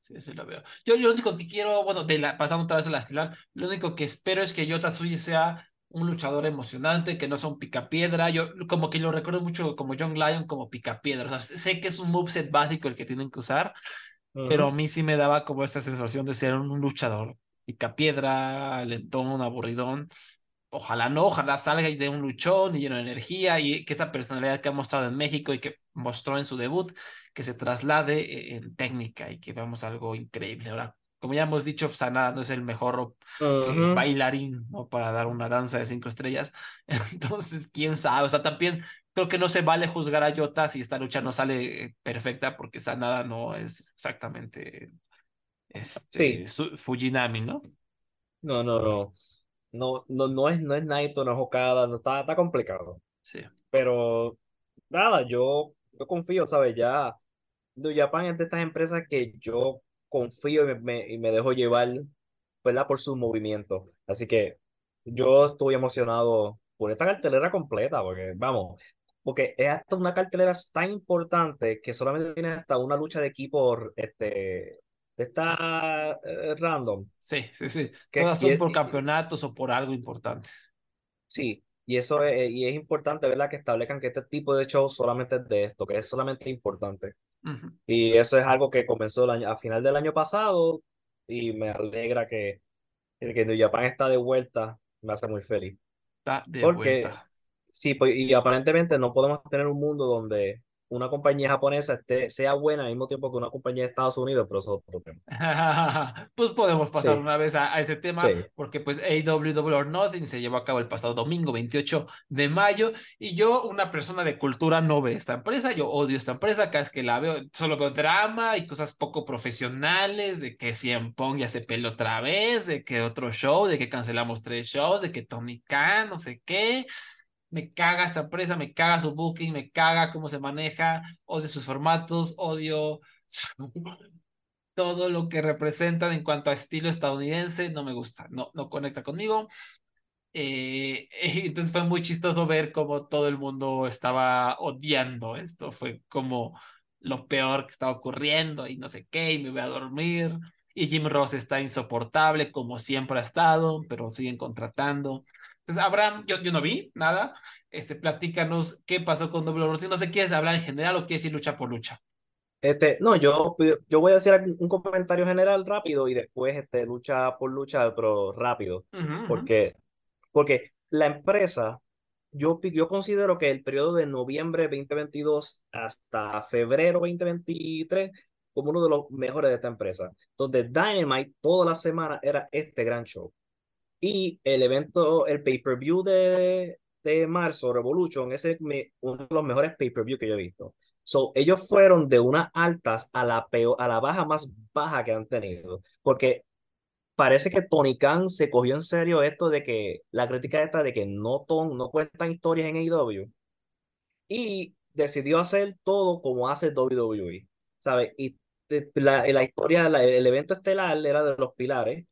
Sí, sí lo veo. Yo, yo lo único que quiero, bueno, de la, pasando otra vez a la estilar, lo único que espero es que Yota Suji sea un luchador emocionante, que no sea un picapiedra. Yo como que lo recuerdo mucho como John Lyon, como picapiedra. O sea, sé que es un moveset básico el que tienen que usar, pero a mí sí me daba como esta sensación de ser un luchador picapiedra, lentón, aburridón. Ojalá no, ojalá salga y de un luchón y lleno de energía y que esa personalidad que ha mostrado en México y que mostró en su debut, que se traslade eh, en técnica y que veamos algo increíble. Ahora, como ya hemos dicho, Sanada pues, no es el mejor eh, bailarín ¿no? para dar una danza de cinco estrellas. Entonces, quién sabe. O sea, también creo que no se vale juzgar a Yota si esta lucha no sale perfecta, porque Sanada no es exactamente este, Fujinami, ¿no? No, no, no. No, no, no es, no es Naito, no es Okada, no está, está complicado. Sí. Pero nada, yo, yo confío, ¿sabes? Ya New Japan es de estas empresas que yo confío y me, y me dejo llevar, ¿verdad? Por su movimiento. Así que yo estoy emocionado por esta cartelera completa, porque vamos, porque es hasta una cartelera tan importante que solamente tiene hasta una lucha de equipo este, Está eh, random. Sí, sí, sí. Todas son por campeonatos o por algo importante. Sí, y eso es, y es importante, ¿verdad? Que establezcan que este tipo de show solamente es de esto, que es solamente importante. Y eso es algo que comenzó el año, a final del año pasado y me alegra que, que New Japan está de vuelta. Me hace muy feliz. Está de Porque, vuelta. Sí, pues, y aparentemente no podemos tener un mundo donde una compañía japonesa esté, sea buena al mismo tiempo que una compañía de Estados Unidos, pero eso es otro tema. pues podemos pasar una vez a, ese tema, porque pues AW or Nothing se llevó a cabo el pasado domingo 28 de mayo, y yo, una persona de cultura, no ve esta empresa, yo odio esta empresa, cada vez que la veo, solo veo drama y cosas poco profesionales, de que Cien Pong ya se peló otra vez, de que otro show, de que cancelamos tres shows, de que Tony Khan, no sé qué, me caga esta empresa, me caga su booking, me caga cómo se maneja, odio sus formatos, odio todo lo que representan en cuanto a estilo estadounidense, no me gusta, no, no conecta conmigo. Eh, entonces fue muy chistoso ver cómo todo el mundo estaba odiando esto. Fue como lo peor que estaba ocurriendo y no sé qué, y me voy a dormir. Y Jim Ross está insoportable, como siempre ha estado, pero siguen contratando. Entonces, Abraham, yo, yo no vi nada. Este, platícanos qué pasó con Double or No sé, ¿quieres hablar en general o quieres ir lucha por lucha? Este, no, yo, yo voy a hacer un comentario general rápido y después este, lucha por lucha, pero rápido. porque, porque la empresa, yo, yo considero que el periodo de noviembre 2022 hasta febrero 2023 como uno de los mejores de esta empresa, donde Dynamite toda la semana era este gran show. Y el evento, el pay-per-view de, de marzo, Revolution, es uno de los mejores pay-per-view que yo he visto. So, ellos fueron de unas altas a la, peor, a la baja más baja que han tenido. Porque parece que Tony Khan se cogió en serio esto de que la crítica esta de que no, ton, no cuentan historias en AEW. Y decidió hacer todo como hace WWE. ¿Sabes? Y la, la historia, el evento estelar era de los pilares.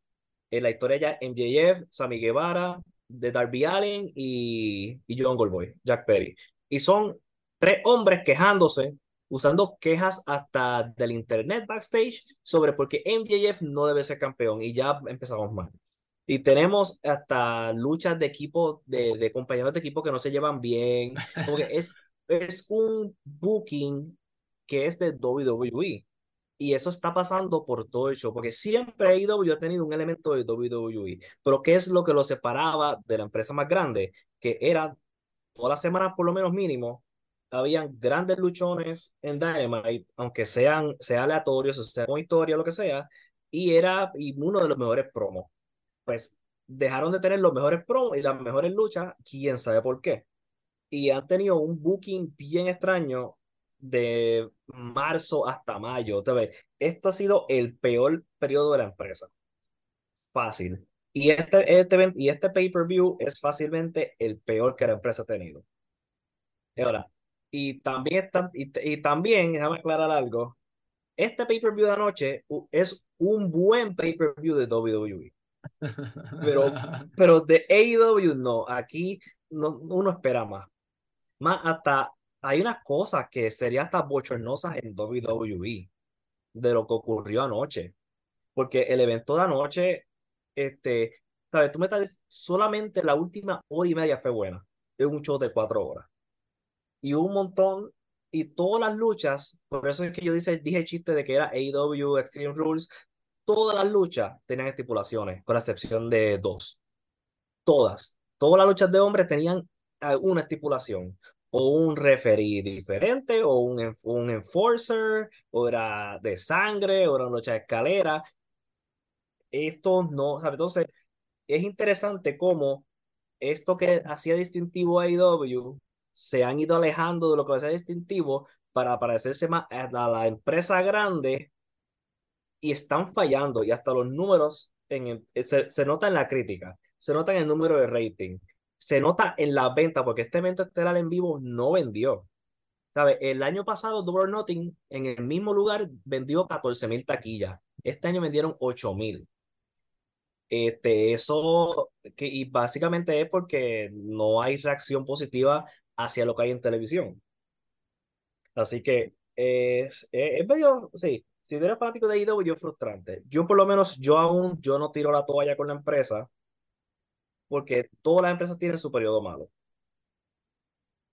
En la historia ya MJF, Sammy Guevara, de Darby Allen y, y John Goldboy, Jack Perry. Y son tres hombres quejándose, usando quejas hasta del internet backstage sobre por qué MJF no debe ser campeón. Y ya empezamos mal. Y tenemos hasta luchas de equipo, de, de compañeros de equipo que no se llevan bien. Porque es, es un booking que es de WWE. Y eso está pasando por todo el porque siempre AEW ha tenido un elemento de WWE. Pero ¿qué es lo que lo separaba de la empresa más grande? Que era todas las semanas, por lo menos mínimo, habían grandes luchones en Dynamite, aunque sean sea aleatorios, o sea con historia, lo que sea, y era y uno de los mejores promos. Pues dejaron de tener los mejores promos y las mejores luchas, quién sabe por qué. Y han tenido un booking bien extraño de marzo hasta mayo. Esto ha sido el peor periodo de la empresa. Fácil. Y este, este, y este pay-per-view es fácilmente el peor que la empresa ha tenido. Y ahora, y también, está, y, y también, déjame aclarar algo, este pay-per-view de anoche es un buen pay-per-view de WWE. Pero, pero de AEW no, aquí no, uno espera más. Más hasta hay unas cosas que serían hasta bochornosas en WWE de lo que ocurrió anoche. Porque el evento de anoche, este, sabes, tú me estás solamente la última hora y media fue buena. Es un show de cuatro horas. Y un montón, y todas las luchas, por eso es que yo dije, dije el chiste de que era AEW Extreme Rules, todas las luchas tenían estipulaciones, con la excepción de dos. Todas. Todas las luchas de hombres tenían una estipulación o un referee diferente, o un, un enforcer, o era de sangre, o era una lucha de escalera. Esto no, ¿sabes? Entonces, es interesante cómo esto que hacía distintivo a IW se han ido alejando de lo que hacía distintivo para parecerse más a la empresa grande y están fallando y hasta los números en se, se nota en la crítica, se nota en el número de rating, se nota en la venta, porque este evento estelar en vivo no vendió. ¿Sabe? El año pasado, Double Nothing, en el mismo lugar, vendió 14 mil taquillas. Este año vendieron 8 mil. Este, eso, que, y básicamente es porque no hay reacción positiva hacia lo que hay en televisión. Así que es, es, medio, sí, si eres fanático de IW, yo frustrante. Yo por lo menos, yo aún, yo no tiro la toalla con la empresa, porque todas las empresas tienen su periodo malo.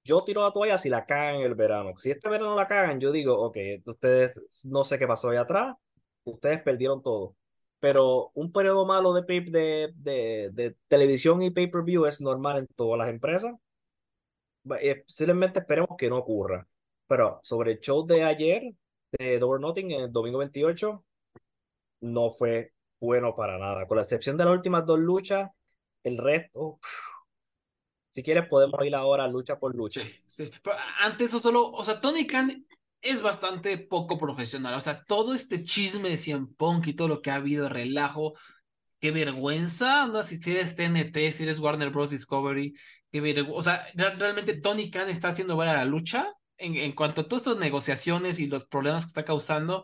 Yo tiro la toalla si la cagan en el verano. Si este verano la cagan, yo digo, ok, ustedes no sé qué pasó ahí atrás, ustedes perdieron todo. Pero un periodo malo de, de, de, de televisión y pay-per-view es normal en todas las empresas. Eh, simplemente esperemos que no ocurra. Pero sobre el show de ayer, de Door Nothing, el domingo 28, no fue bueno para nada. Con la excepción de las últimas dos luchas, el resto, si quieres podemos ir ahora lucha por lucha. Sí. Pero antes eso solo, o sea, Tony Khan es bastante poco profesional. O sea, todo este chisme de Cien Punk y todo lo que ha habido, relajo, qué vergüenza, ¿no? Si, eres TNT, si eres Warner Bros. Discovery, qué vergüenza. O sea, realmente Tony Khan está haciendo ver a la lucha en, en cuanto a todas estas negociaciones y los problemas que está causando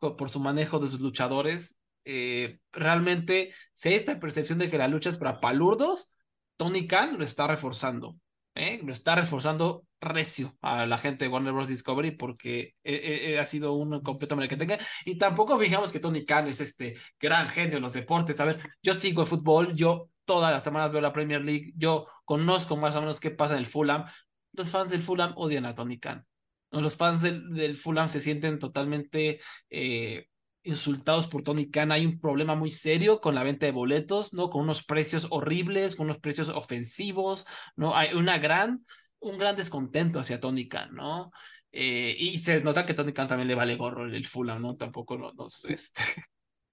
por su manejo de sus luchadores. Eh, realmente, si hay esta percepción de que la lucha es para palurdos, Tony Khan lo está reforzando, ¿eh? lo está reforzando recio a la gente de Warner Bros. Discovery porque eh, eh, ha sido un completo que tenga. Y tampoco fijamos que Tony Khan es este gran genio en los deportes. A ver, yo sigo el fútbol, yo todas las semanas veo la Premier League, yo conozco más o menos qué pasa en el Fulham. Los fans del Fulham odian a Tony Khan. Los fans del, del Fulham se sienten totalmente eh, insultados por Tony Khan. Hay un problema muy serio con la venta de boletos, ¿no? Con unos precios horribles, con unos precios ofensivos, ¿no? Hay una gran, un gran descontento hacia Tony Khan, ¿no? Eh, y se nota que Tony Khan también le vale gorro el Fulham, ¿no? Tampoco nos, este,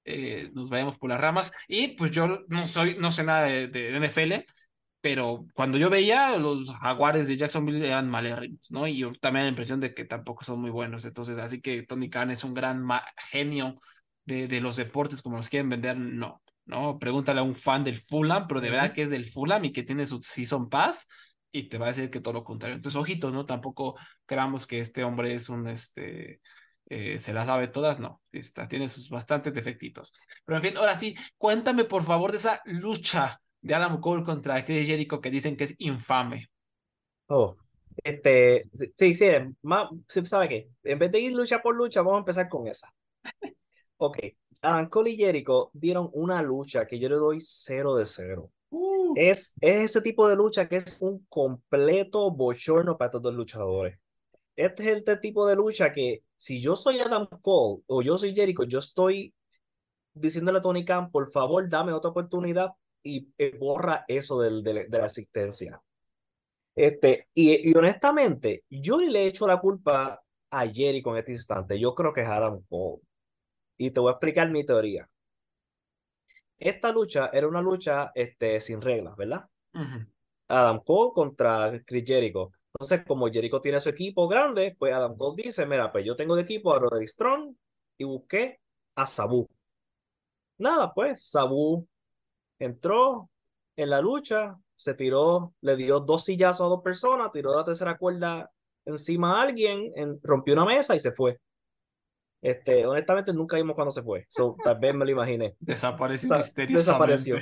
eh, nos vayamos por las ramas. Y pues yo no soy, no sé nada de, de NFL, pero cuando yo veía los jaguares de Jacksonville eran malérrimos, ¿no? Y yo también la impresión de que tampoco son muy buenos. Entonces, así que Tony Khan es un gran genio de, de, los deportes, como los quieren vender, no, ¿no? Pregúntale a un fan del Fulham, pero de verdad que es del Fulham y que tiene su Season Pass y te va a decir que todo lo contrario. Entonces, ojitos, ¿no? Tampoco creamos que este hombre es un, este, eh, se la sabe todas, no, está, tiene sus bastantes defectitos. Pero en fin, ahora sí, cuéntame por favor de esa lucha de Adam Cole contra Chris Jericho que dicen que es infame. Oh, este, sí, sí, más, ¿sabe qué? En vez de ir lucha por lucha, vamos a empezar con esa. Ok, Adam Cole y Jericho dieron una lucha que yo le doy cero de cero. Uh. Es, es ese tipo de lucha que es un completo bochorno para todos los luchadores. Este es el tipo de lucha que si yo soy Adam Cole o yo soy Jericho, yo estoy diciéndole a Tony Khan, por favor, dame otra oportunidad y eh, borra eso del, de, la asistencia. Este, y, y, honestamente, yo le he hecho la culpa a Jericho en este instante. Yo creo que es Adam Cole. Y te voy a explicar mi teoría. Esta lucha era una lucha este, sin reglas, ¿verdad? Adam Cole contra Chris Jericho. Entonces, como Jericho tiene su equipo grande, pues Adam Cole dice, mira, pues yo tengo de equipo a Roderick Strong y busqué a Sabu. Nada, pues Sabu entró en la lucha, se tiró, le dio dos sillazos a dos personas, tiró la tercera cuerda encima a alguien, rompió una mesa y se fue. Este, honestamente, nunca vimos cuando se fue. tal vez me lo imaginé. Desapareció misteriosamente. Desapareció.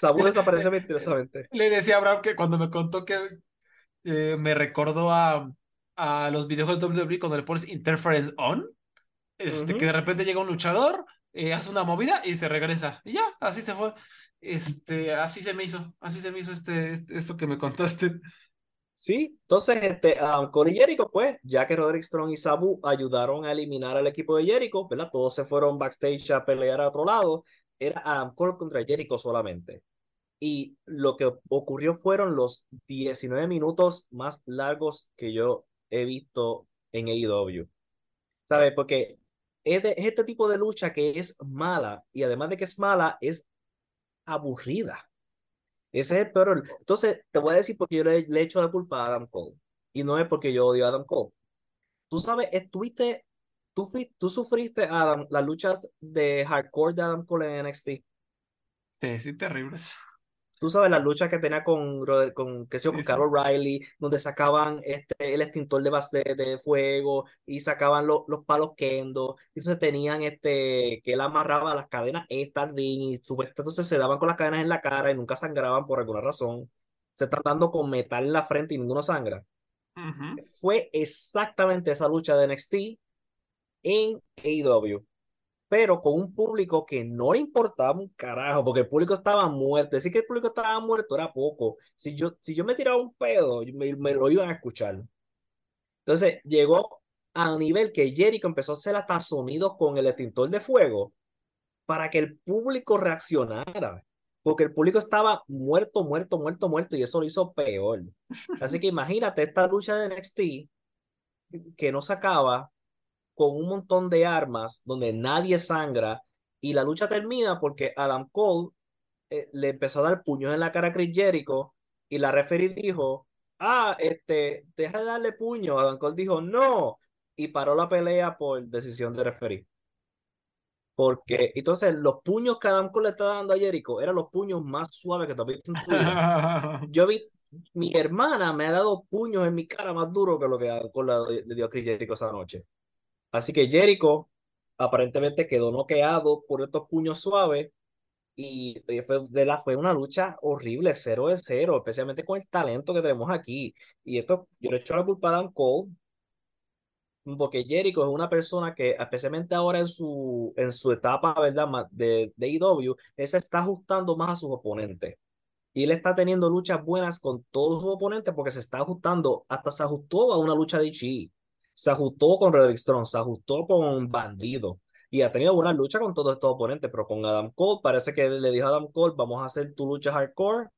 Sabu desapareció misteriosamente. Le decía a Abraham que cuando me contó que eh, me recordó a, a los videojuegos de WWE cuando le pones Interference On. Este, que de repente llega un luchador, eh, hace una movida y se regresa. Y ya, así se fue. Este, así se me hizo, así se me hizo este, este esto que me contaste. Sí, entonces, este, um, Cody Jericho, pues, ya que Roderick Strong y Sabu ayudaron a eliminar al equipo de Jericho, ¿verdad? Todos se fueron backstage a pelear a otro lado. Era Adam Cole contra Jericho solamente. Y lo que ocurrió fueron los 19 minutos más largos que yo he visto en AEW. ¿Sabes? Porque es, es este tipo de lucha que es mala y además de que es mala, es aburrida. Ese es el peor. Entonces, te voy a decir porque yo le, le echo la culpa a Adam Cole. Y no es porque yo odio a Adam Cole. Tú sabes, estuviste, tú, tú sufriste, Adam, las luchas de hardcore de Adam Cole en NXT. Sí, sí, terribles tú sabes, las luchas que tenía con, con, que sé con Carol Riley, donde sacaban este, el extintor de, de, fuego y sacaban los palos kendo, y entonces tenían este, que él amarraba las cadenas estas y entonces se daban con las cadenas en la cara y nunca sangraban por alguna razón. Se están dando con metal en la frente y ninguno sangra. Fue exactamente esa lucha de NXT en AEW pero con un público que no le importaba un carajo, porque el público estaba muerto. Decir que el público estaba muerto era poco. Si yo, si yo me tiraba un pedo, me, me lo iban a escuchar. Entonces llegó a nivel que Jericho empezó a hacer hasta sonidos con el extintor de fuego para que el público reaccionara. Porque el público estaba muerto, muerto, muerto, muerto, y eso lo hizo peor. Así que imagínate esta lucha de NXT que no se acaba con un montón de armas donde nadie sangra y la lucha termina porque Adam Cole eh, le empezó a dar puños en la cara a Chris Jericho y la referee dijo, ah, este, deja de darle puño. Adam Cole dijo, no, y paró la pelea por decisión de referee. Porque entonces los puños que Adam Cole le estaba dando a Jericho eran los puños más suaves que te visto en tu vida. Yo vi, mi hermana me ha dado puños en mi cara más duro que lo que Adam Cole le dio a Chris Jericho esa noche. Así que Jericho aparentemente quedó noqueado por estos puños suaves Y eh, fue, de la, fue una lucha horrible, cero de cero, especialmente con el talento que tenemos aquí. Y esto, yo le echo la culpa a Dan Cole, porque Jericho es una persona que, especialmente ahora en su, en su etapa, ¿verdad? De, de IW, él se está ajustando más a sus oponentes. Y él está teniendo luchas buenas con todos sus oponentes porque se está ajustando, hasta se ajustó a una lucha de Chi. Se ajustó con Roderick Strong, se ajustó con Bandido. Y ha tenido buenas luchas con todos estos oponentes, pero con Adam Cole, parece que le dijo a Adam Cole, vamos a hacer tu lucha hardcore.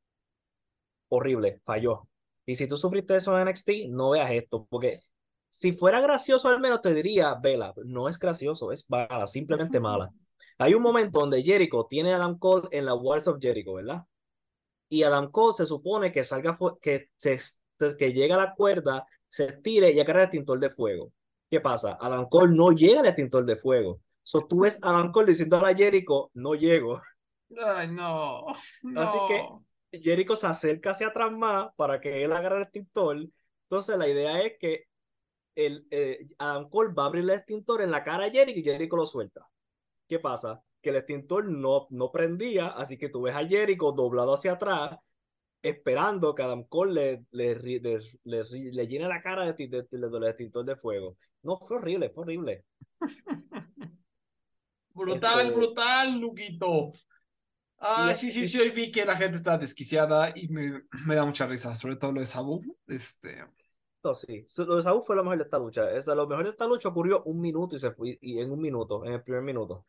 Horrible, falló. Y si tú sufriste eso en NXT, no veas esto, porque si fuera gracioso al menos te diría, vela, no es gracioso, es mala, simplemente mala. Hay un momento donde Jericho tiene a Adam Cole en la Walls of Jericho, ¿verdad? Y Adam Cole se supone que salga, que, se, que llega a la cuerda, se estire y agarra el extintor de fuego. ¿Qué pasa? Adam Cole no llega al extintor de fuego. So, tú ves a Adam Cole diciendo a Jericho, no llego. Ay, no, Así que Jericho se acerca hacia atrás más para que él agarre el extintor. Entonces la idea es que el, eh, Adam Cole va a abrir el extintor en la cara a Jericho y Jericho lo suelta. ¿Qué pasa? Que el extintor no, no prendía, así que tú ves a Jericho doblado hacia atrás, esperando que Adam Cole le, le, le, le llene la cara de, de, del extintor de fuego. No, fue horrible, fue horrible. brutal, este brutal, Luquito. Ah, sí, sí, sí, hoy vi que la gente está desquiciada y me, me da mucha risa, sobre todo lo de Sabu. Este, sí. Lo de Saúl fue lo mejor de esta lucha. Es, lo mejor de esta lucha ocurrió un minuto y se fue, y en un minuto, en el primer minuto.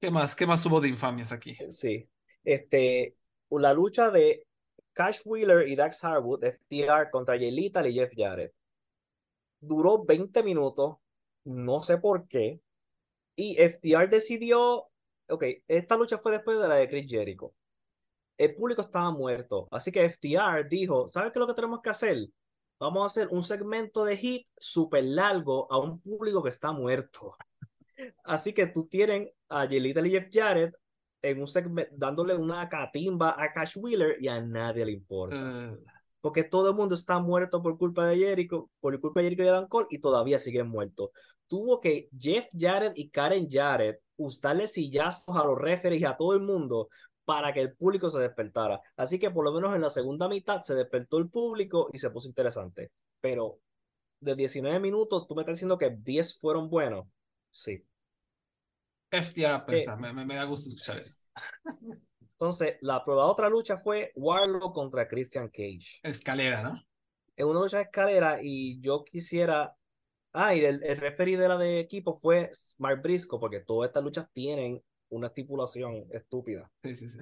¿Qué más? ¿Qué más hubo de infamias aquí? Sí. Este, la lucha de Cash Wheeler y Dax Harwood, FTR contra Yelita y Jeff Jarrett. Duró 20 minutos, no sé por qué. Y FTR decidió, ok, esta lucha fue después de la de Chris Jericho. El público estaba muerto, así que FTR dijo, ¿sabes qué es lo que tenemos que hacer? vamos a hacer un segmento de hit súper largo a un público que está muerto. Así que tú tienes a Jelita y Jeff Jarrett en un segmento dándole una catimba a Cash Wheeler y a nadie le importa. Mm. Porque todo el mundo está muerto por culpa de Jericho, por culpa de Jericho y Adam Cole y todavía siguen muertos. Tuvo que Jeff Jarrett y Karen Jarrett usarle sillazos a los referees y a todo el mundo para que el público se despertara. Así que por lo menos en la segunda mitad se despertó el público y se puso interesante. Pero de 19 minutos, tú me estás diciendo que 10 fueron buenos. Sí. FTR apesta, eh, me, da gusto escuchar eso. Entonces, la, la otra lucha fue Warlock contra Christian Cage. Escalera, ¿no? Es una lucha de escalera y yo quisiera. Ah, y el, el referee de la de equipo fue Smart Brisco, porque todas estas luchas tienen una estipulación estúpida. Sí, sí, sí.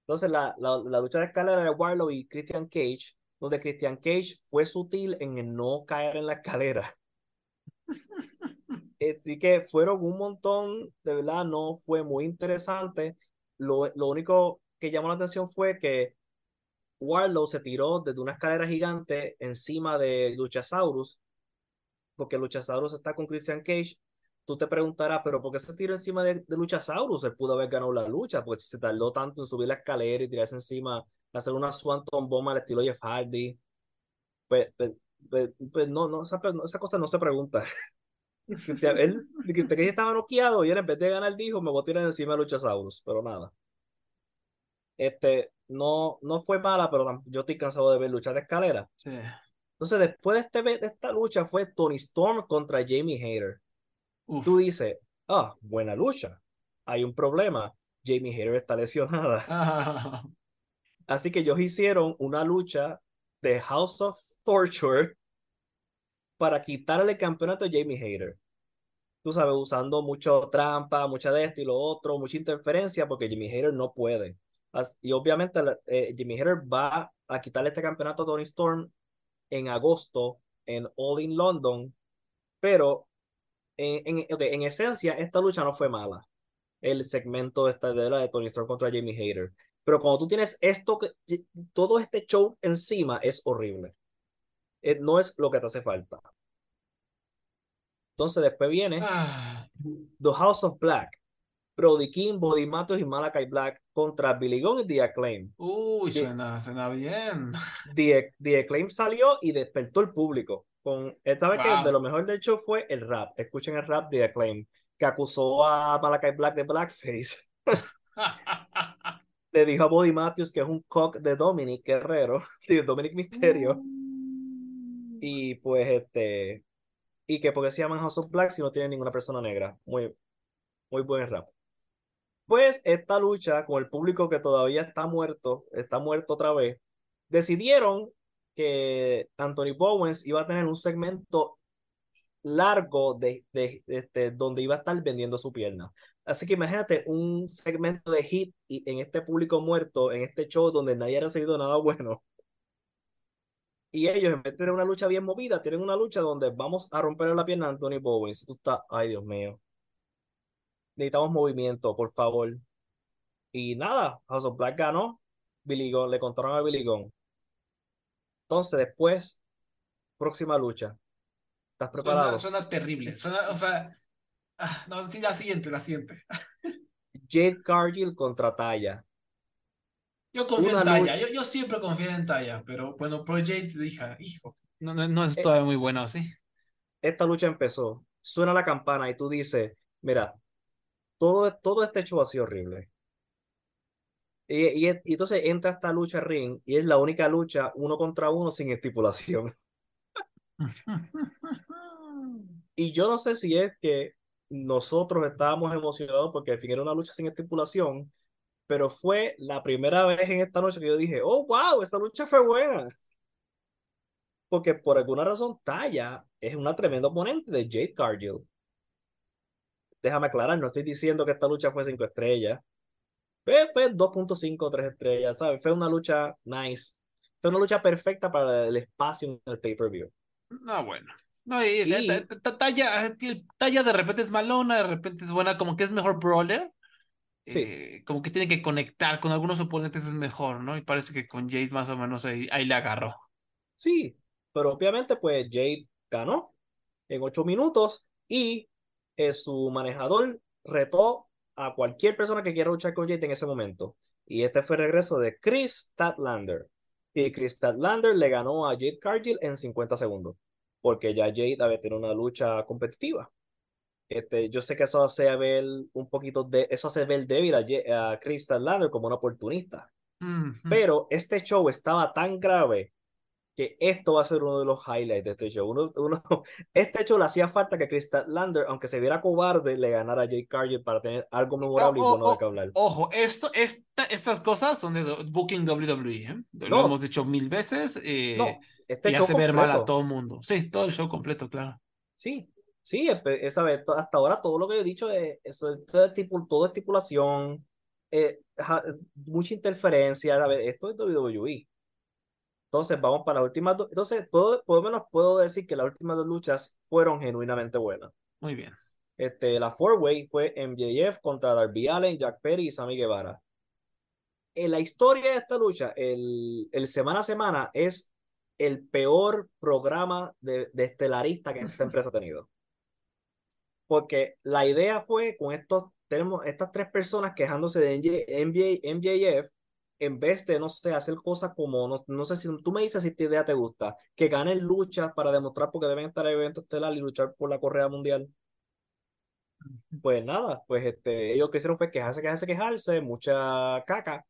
Entonces, la, la, la lucha de escalera de Warlow y Christian Cage, donde Christian Cage fue sutil en no caer en la escalera. Así que fueron un montón, de verdad, no fue muy interesante. Lo, lo único que llamó la atención fue que Warlow se tiró desde una escalera gigante encima de Luchasaurus, porque Luchasaurus está con Christian Cage tú te preguntarás, pero ¿por qué se tiró encima de, de Luchasaurus? Él pudo haber ganado la lucha, pues se tardó tanto en subir la escalera y tirarse encima, hacer una Swanton Bomb al estilo Jeff Hardy. Pues, pues, pues, pues no, no esa, esa, cosa no se pregunta. él, que estaba noqueado y él en vez de ganar dijo, me voy a tirar encima de Luchasaurus, pero nada. Este, no, no fue mala, pero yo estoy cansado de ver luchas de escalera. Sí. Entonces, después de, este, de esta lucha fue Tony Storm contra Jamie Hayter. Tú dices, ah, buena lucha. Hay un problema. Jamie Hayter está lesionada. Así que ellos hicieron una lucha de House of Torture para quitarle el campeonato a Jamie Hayter. Tú sabes, usando mucho trampa, mucha de esto y lo otro, mucha interferencia, porque Jamie Hayter no puede. Y obviamente eh, Jamie Hayter va a quitarle este campeonato a Tony Storm en agosto en All in London, pero en, en, esencia, esta lucha no fue mala. El segmento esta, de la de Tony Storm contra Jamie Hayter. Pero cuando tú tienes esto, todo este show encima es horrible. Eh, no es lo que te hace falta. Entonces después viene ah. The House of Black. Brody King, Body Matos y Malakai Black contra Billy Gunn y The Acclaim. Uy, suena, bien. The, The Acclaim salió y despertó el público esta vez que de lo mejor del show fue el rap. Escuchen el rap de Acclaim, que acusó a Malakai Black de blackface. le dijo a Body Matthews que es un cock de Dominic Guerrero, de Dominic Misterio. Mm. Y pues este, y que porque se llaman House of Black si no tienen ninguna persona negra. Muy, muy buen rap. Pues esta lucha con el público que todavía está muerto, está muerto otra vez, decidieron que Anthony Bowens iba a tener un segmento largo de, de, este, donde iba a estar vendiendo su pierna. Así que imagínate un segmento de hit en este público muerto, en este show donde nadie ha recibido nada bueno. Y ellos, en vez de tener una lucha bien movida, tienen una lucha donde vamos a romper la pierna a Anthony Bowens. Tú estás, ay Dios mío. Necesitamos movimiento, por favor. Y nada, House of Black ganó. Billy Gunn, le contaron a Billy Gunn. Entonces, después, próxima lucha. ¿Estás preparado? Suena, suena terrible. Suena, o sea, ah, no, sí, la siguiente, la siguiente. Jade Cargill contra Taya. Yo confío Una en Taya, lucha- yo, yo siempre confío en Taya, pero bueno, Pro Jade dije, hijo, no, no, no es Eh, todavía muy bueno, ¿sí? Esta lucha empezó. Suena la campana y tú dices, mira, todo, todo este show ha sido horrible. Y, y, y entonces entra esta lucha ring y es la única lucha uno contra uno sin estipulación. Y yo no sé si es que nosotros estábamos emocionados porque al fin era una lucha sin estipulación, pero fue la primera vez en esta noche que yo dije, oh, wow, esta lucha fue buena. Porque por alguna razón Taya es una tremenda oponente de Jade Cargill. Déjame aclarar, no estoy diciendo que esta lucha fue 5 estrellas. Fue, fue 2.5, 3 estrellas, ¿sabes? Fue una lucha nice. Fue una lucha perfecta para el espacio en el pay-per-view. No, bueno. No, y, Y- ta- ta- ta- Talla, eh, Talla de repente es malona, de repente es buena, como que es mejor brawler. Sí. Eh, como que tiene que conectar con algunos oponentes es mejor, ¿no? Y parece que con Jade más o menos ahí, ahí le agarró. Sí, pero obviamente pues Jade ganó en 8 minutos y eh, su manejador retó a cualquier persona que quiera luchar con Jade en ese momento. Y este fue el regreso de Chris Statlander. Y Chris Statlander le ganó a Jade Cargill en 50 segundos. Porque ya Jade había tenido una lucha competitiva. Este, yo sé que eso hace ver un poquito de, eso hace ver débil a, a Chris Statlander como un oportunista. Pero este show estaba tan grave que esto va a ser uno de los highlights de este show. Uno, uno- este show le hacía falta que Chris Lander, aunque se viera cobarde, le ganara a Jake Cargill para tener algo memorable Oh, y bueno de que hablar. Ojo, esto, esta, estas cosas son de Booking WWE, ¿eh? Lo No. hemos dicho mil veces eh, No, este y show hace ver mal a completo. todo el mundo. Sí, todo el show completo, claro. Sí, sí, esa vez, hasta ahora todo lo que yo he dicho es, es todo, tipu- todo estipulación, eh, ja- mucha interferencia. Esto es WWE. Entonces vamos para las últimas dos. Entonces, puedo, por lo menos puedo decir que las últimas dos luchas fueron genuinamente buenas. Muy bien. Este, la four-way fue MJF contra Darby Allin, Jack Perry y Sammy Guevara. En la historia de esta lucha, el, el semana a semana es el peor programa de, de estelarista que esta empresa ha tenido. Porque la idea fue con estos, tenemos estas tres personas quejándose de MJF, en vez de, no sé, hacer cosas como, no, no sé si tú me dices si esta idea te gusta, que ganen luchas para demostrar porque deben estar en eventos estelar y luchar por la correa mundial. Pues nada, pues este, ellos que hicieron fue quejarse, quejarse, quejarse, mucha caca,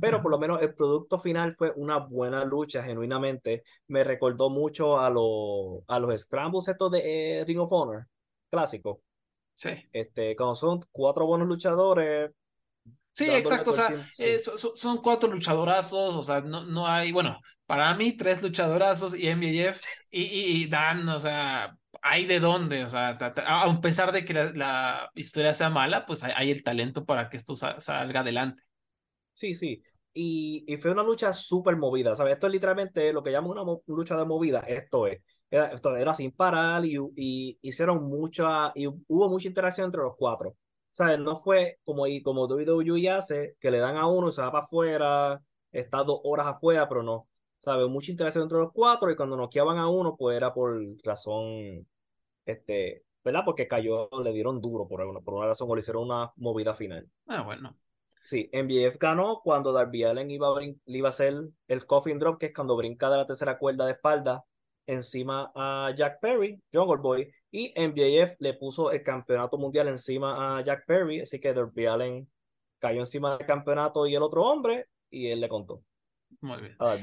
pero por lo menos el producto final fue una buena lucha, genuinamente. Me recordó mucho a, los a los Scrambles estos de eh, Ring of Honor, clásico. Sí. Este, cuando son cuatro buenos luchadores. Sí, exacto. O sea, sí. eh, so- so- son cuatro luchadorazos. O sea, no, no hay, bueno, para mí, tres luchadorazos y MJF y, y, y Dan, o sea, hay de dónde. O sea, a pesar de que la, la historia sea mala, pues hay, hay el talento para que esto sa- salga adelante. Sí, sí. Y, y fue una lucha súper movida, ¿sabes? Esto es literalmente lo que llaman una mo- lucha de movida. Esto es. Era, esto era sin parar y, y hicieron mucha. Y hubo mucha interacción entre los cuatro. ¿Sabes? No fue como, y como WWE hace, que le dan a uno y se va para afuera, está dos horas afuera, pero no. ¿Sabes? Mucha interacción entre los cuatro y cuando noqueaban a uno, pues era por razón. Este. ¿Verdad? Porque cayó, le dieron duro por, alguna, por una razón o le hicieron una movida final. Ah, bueno. Sí, MJF ganó cuando Darby Allin iba a, le iba a hacer el coffin drop, que es cuando brinca de la tercera cuerda de espalda encima a Jack Perry, Jungle Boy, y MJF le puso el campeonato mundial encima a Jack Perry, así que Darby Allin cayó encima del campeonato y el otro hombre, y él le contó Muy bien. a.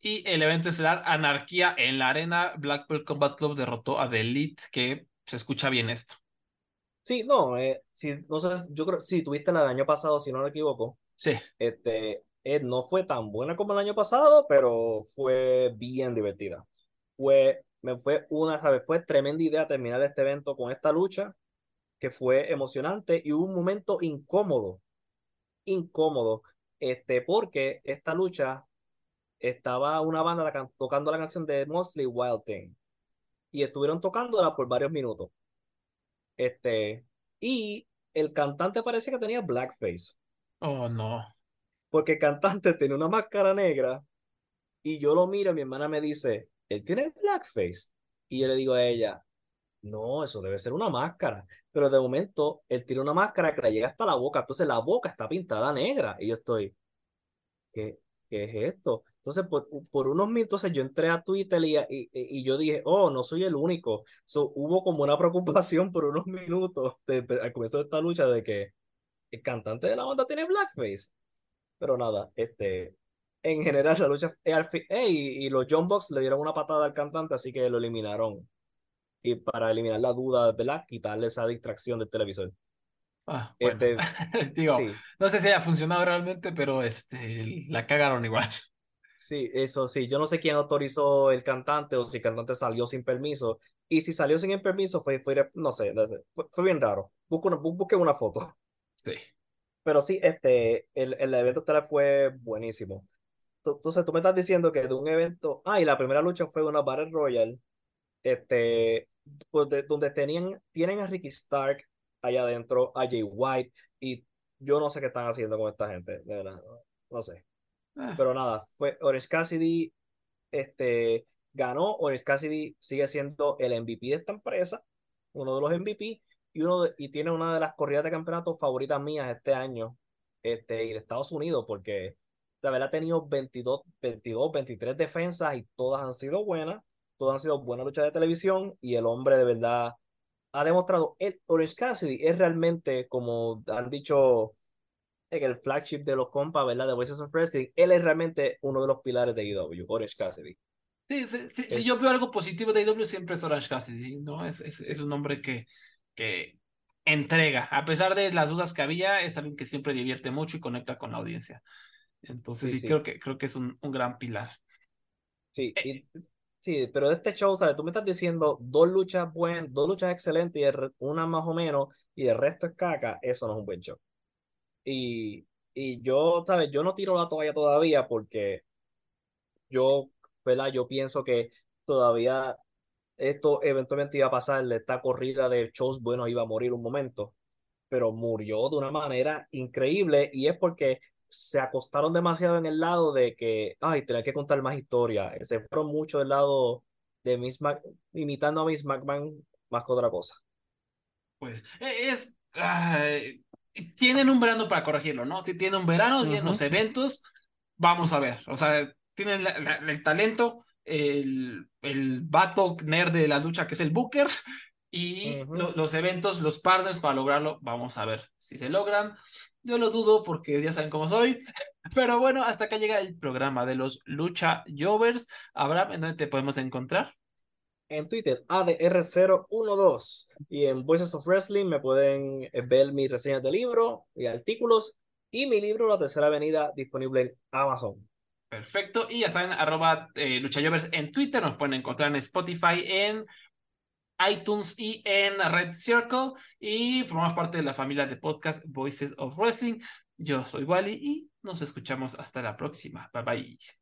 Y el evento estelar Anarquía en la arena, Blackpool Combat Club derrotó a The Elite, que se escucha bien esto. Sí, no, eh, si, no sé, yo creo, si tuviste la del año pasado, si no me equivoco, Sí, este, eh, no fue tan buena como el año pasado, pero fue bien divertida. Fue, me fue una, ¿sabes? Fue tremenda idea terminar este evento con esta lucha, que fue emocionante y hubo un momento incómodo, incómodo, este, porque esta lucha estaba una banda tocando la canción de Mostly Wild Thing y estuvieron tocándola por varios minutos. Este, y el cantante parecía que tenía blackface, oh no. porque el cantante tenía una máscara negra y yo lo miro y mi hermana me dice, él tiene blackface. Y yo le digo a ella, no, eso debe ser una máscara. Pero de momento, él tiene una máscara que le llega hasta la boca, entonces la boca está pintada negra. Y yo estoy, ¿qué, es esto? Entonces, por, unos minutos, yo entré a Twitter y, y, yo dije, oh, no soy el único. So, hubo como una preocupación por unos minutos al comienzo de esta lucha de que el cantante de la banda tiene blackface. Pero nada, este, en general la lucha, y, y los John Box le dieron una patada al cantante, así que lo eliminaron. Y para eliminar la duda, ¿verdad? Quitarle esa distracción del televisor. Ah, bueno. Este, Digo, sí, no sé si haya funcionado realmente, pero este, la cagaron igual. sí, eso sí. Yo no sé quién autorizó el cantante o si el cantante salió sin permiso. Y si salió sin el permiso, fue, fue no sé, fue, fue bien raro. Busca una, bu- busquen una foto. Sí. Pero sí, este, el, el evento estelar fue buenísimo. Entonces, tú me estás diciendo que de un evento. Ah, y la primera lucha fue una Battle Royale. Este, de- donde tenían, tienen a Ricky Stark allá adentro, a Jay White, y yo no sé qué están haciendo con esta gente, de verdad, no, no sé. Ah, Pero nada, fue Orange Cassidy, este, ganó. Orange Cassidy sigue siendo el MVP de esta empresa, uno de los MVP, y, uno de- y tiene una de las corridas de campeonato favoritas mías este año, este, y de Estados Unidos, porque la verdad ha tenido 22, 22, 23 defensas y todas han sido buenas, todas han sido buenas luchas de televisión, y el hombre de verdad ha demostrado, el Orange Cassidy es realmente, como han dicho en el flagship de los compas, ¿verdad? De Voices of Wrestling, él es realmente uno de los pilares de EW, Orange Cassidy. Sí, sí, sí, si Es- yo veo algo positivo de AEW siempre es Orange Cassidy, ¿no? Es, es, es un hombre que, que entrega, a pesar de las dudas que había, es alguien que siempre divierte mucho y conecta con la audiencia. Entonces Sí, sí, creo que creo que es un, un gran pilar. Sí, y- sí, pero de este show, ¿sabes? Tú me estás diciendo dos luchas buenas, dos luchas excelentes y el una más o menos, y el resto es caca, eso no es un buen show. Y, y yo, ¿sabes? Yo no tiro la toalla todavía porque yo, ¿verdad? Yo pienso que todavía esto eventualmente iba a pasar, esta corrida de shows buenos iba a morir un momento, pero murió de una manera increíble y es porque se acostaron demasiado en el lado de que, ay, tener que contar más historia. Se fueron mucho del lado de Miss Mac, imitando a Miss McMahon más que otra cosa. Pues e- es. ay, tienen un verano para corregirlo, ¿no? Si tienen un verano, vienen Ujú. los eventos, vamos a ver. O sea, tienen la- la- el talento, el, el vato nerd de la lucha que es el Booker, y lo- los eventos, los partners para lograrlo, vamos a ver si se logran. Yo lo dudo porque ya saben cómo soy. Pero bueno, hasta acá llega el programa de los Lucha Jovers. Abraham, ¿en dónde te podemos encontrar? En Twitter, ADR012. Y en Voices of Wrestling me pueden eh, ver mis reseñas de libros y artículos. Y mi libro, La Tercera Avenida, disponible en Amazon. Perfecto. Y ya saben, arroba eh, luchayovers en Twitter. Nos pueden encontrar en Spotify, en iTunes y en Red Circle. Y formamos parte de la familia de podcast Voices of Wrestling. Yo soy Wally y nos escuchamos hasta la próxima. Bye bye.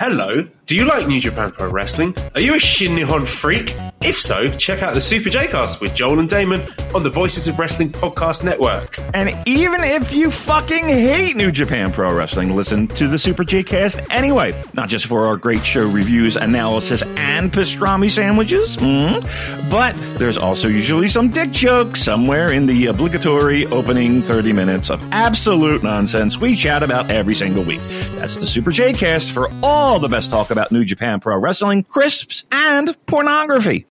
Hello, do you like New Japan Pro Wrestling? Are you a Shin Nihon freak? If so, check out the Super J-Cast with Joel and Damon on the Voices of Wrestling podcast network. And even if you fucking hate New Japan Pro Wrestling, listen to the Super J Cast anyway. Not just for our great show reviews, analysis, and pastrami sandwiches, mm, but there's also usually some dick jokes somewhere in the obligatory opening 30 minutes of absolute nonsense we chat about every single week. That's the Super J Cast for all the best talk about New Japan Pro Wrestling, crisps, and pornography.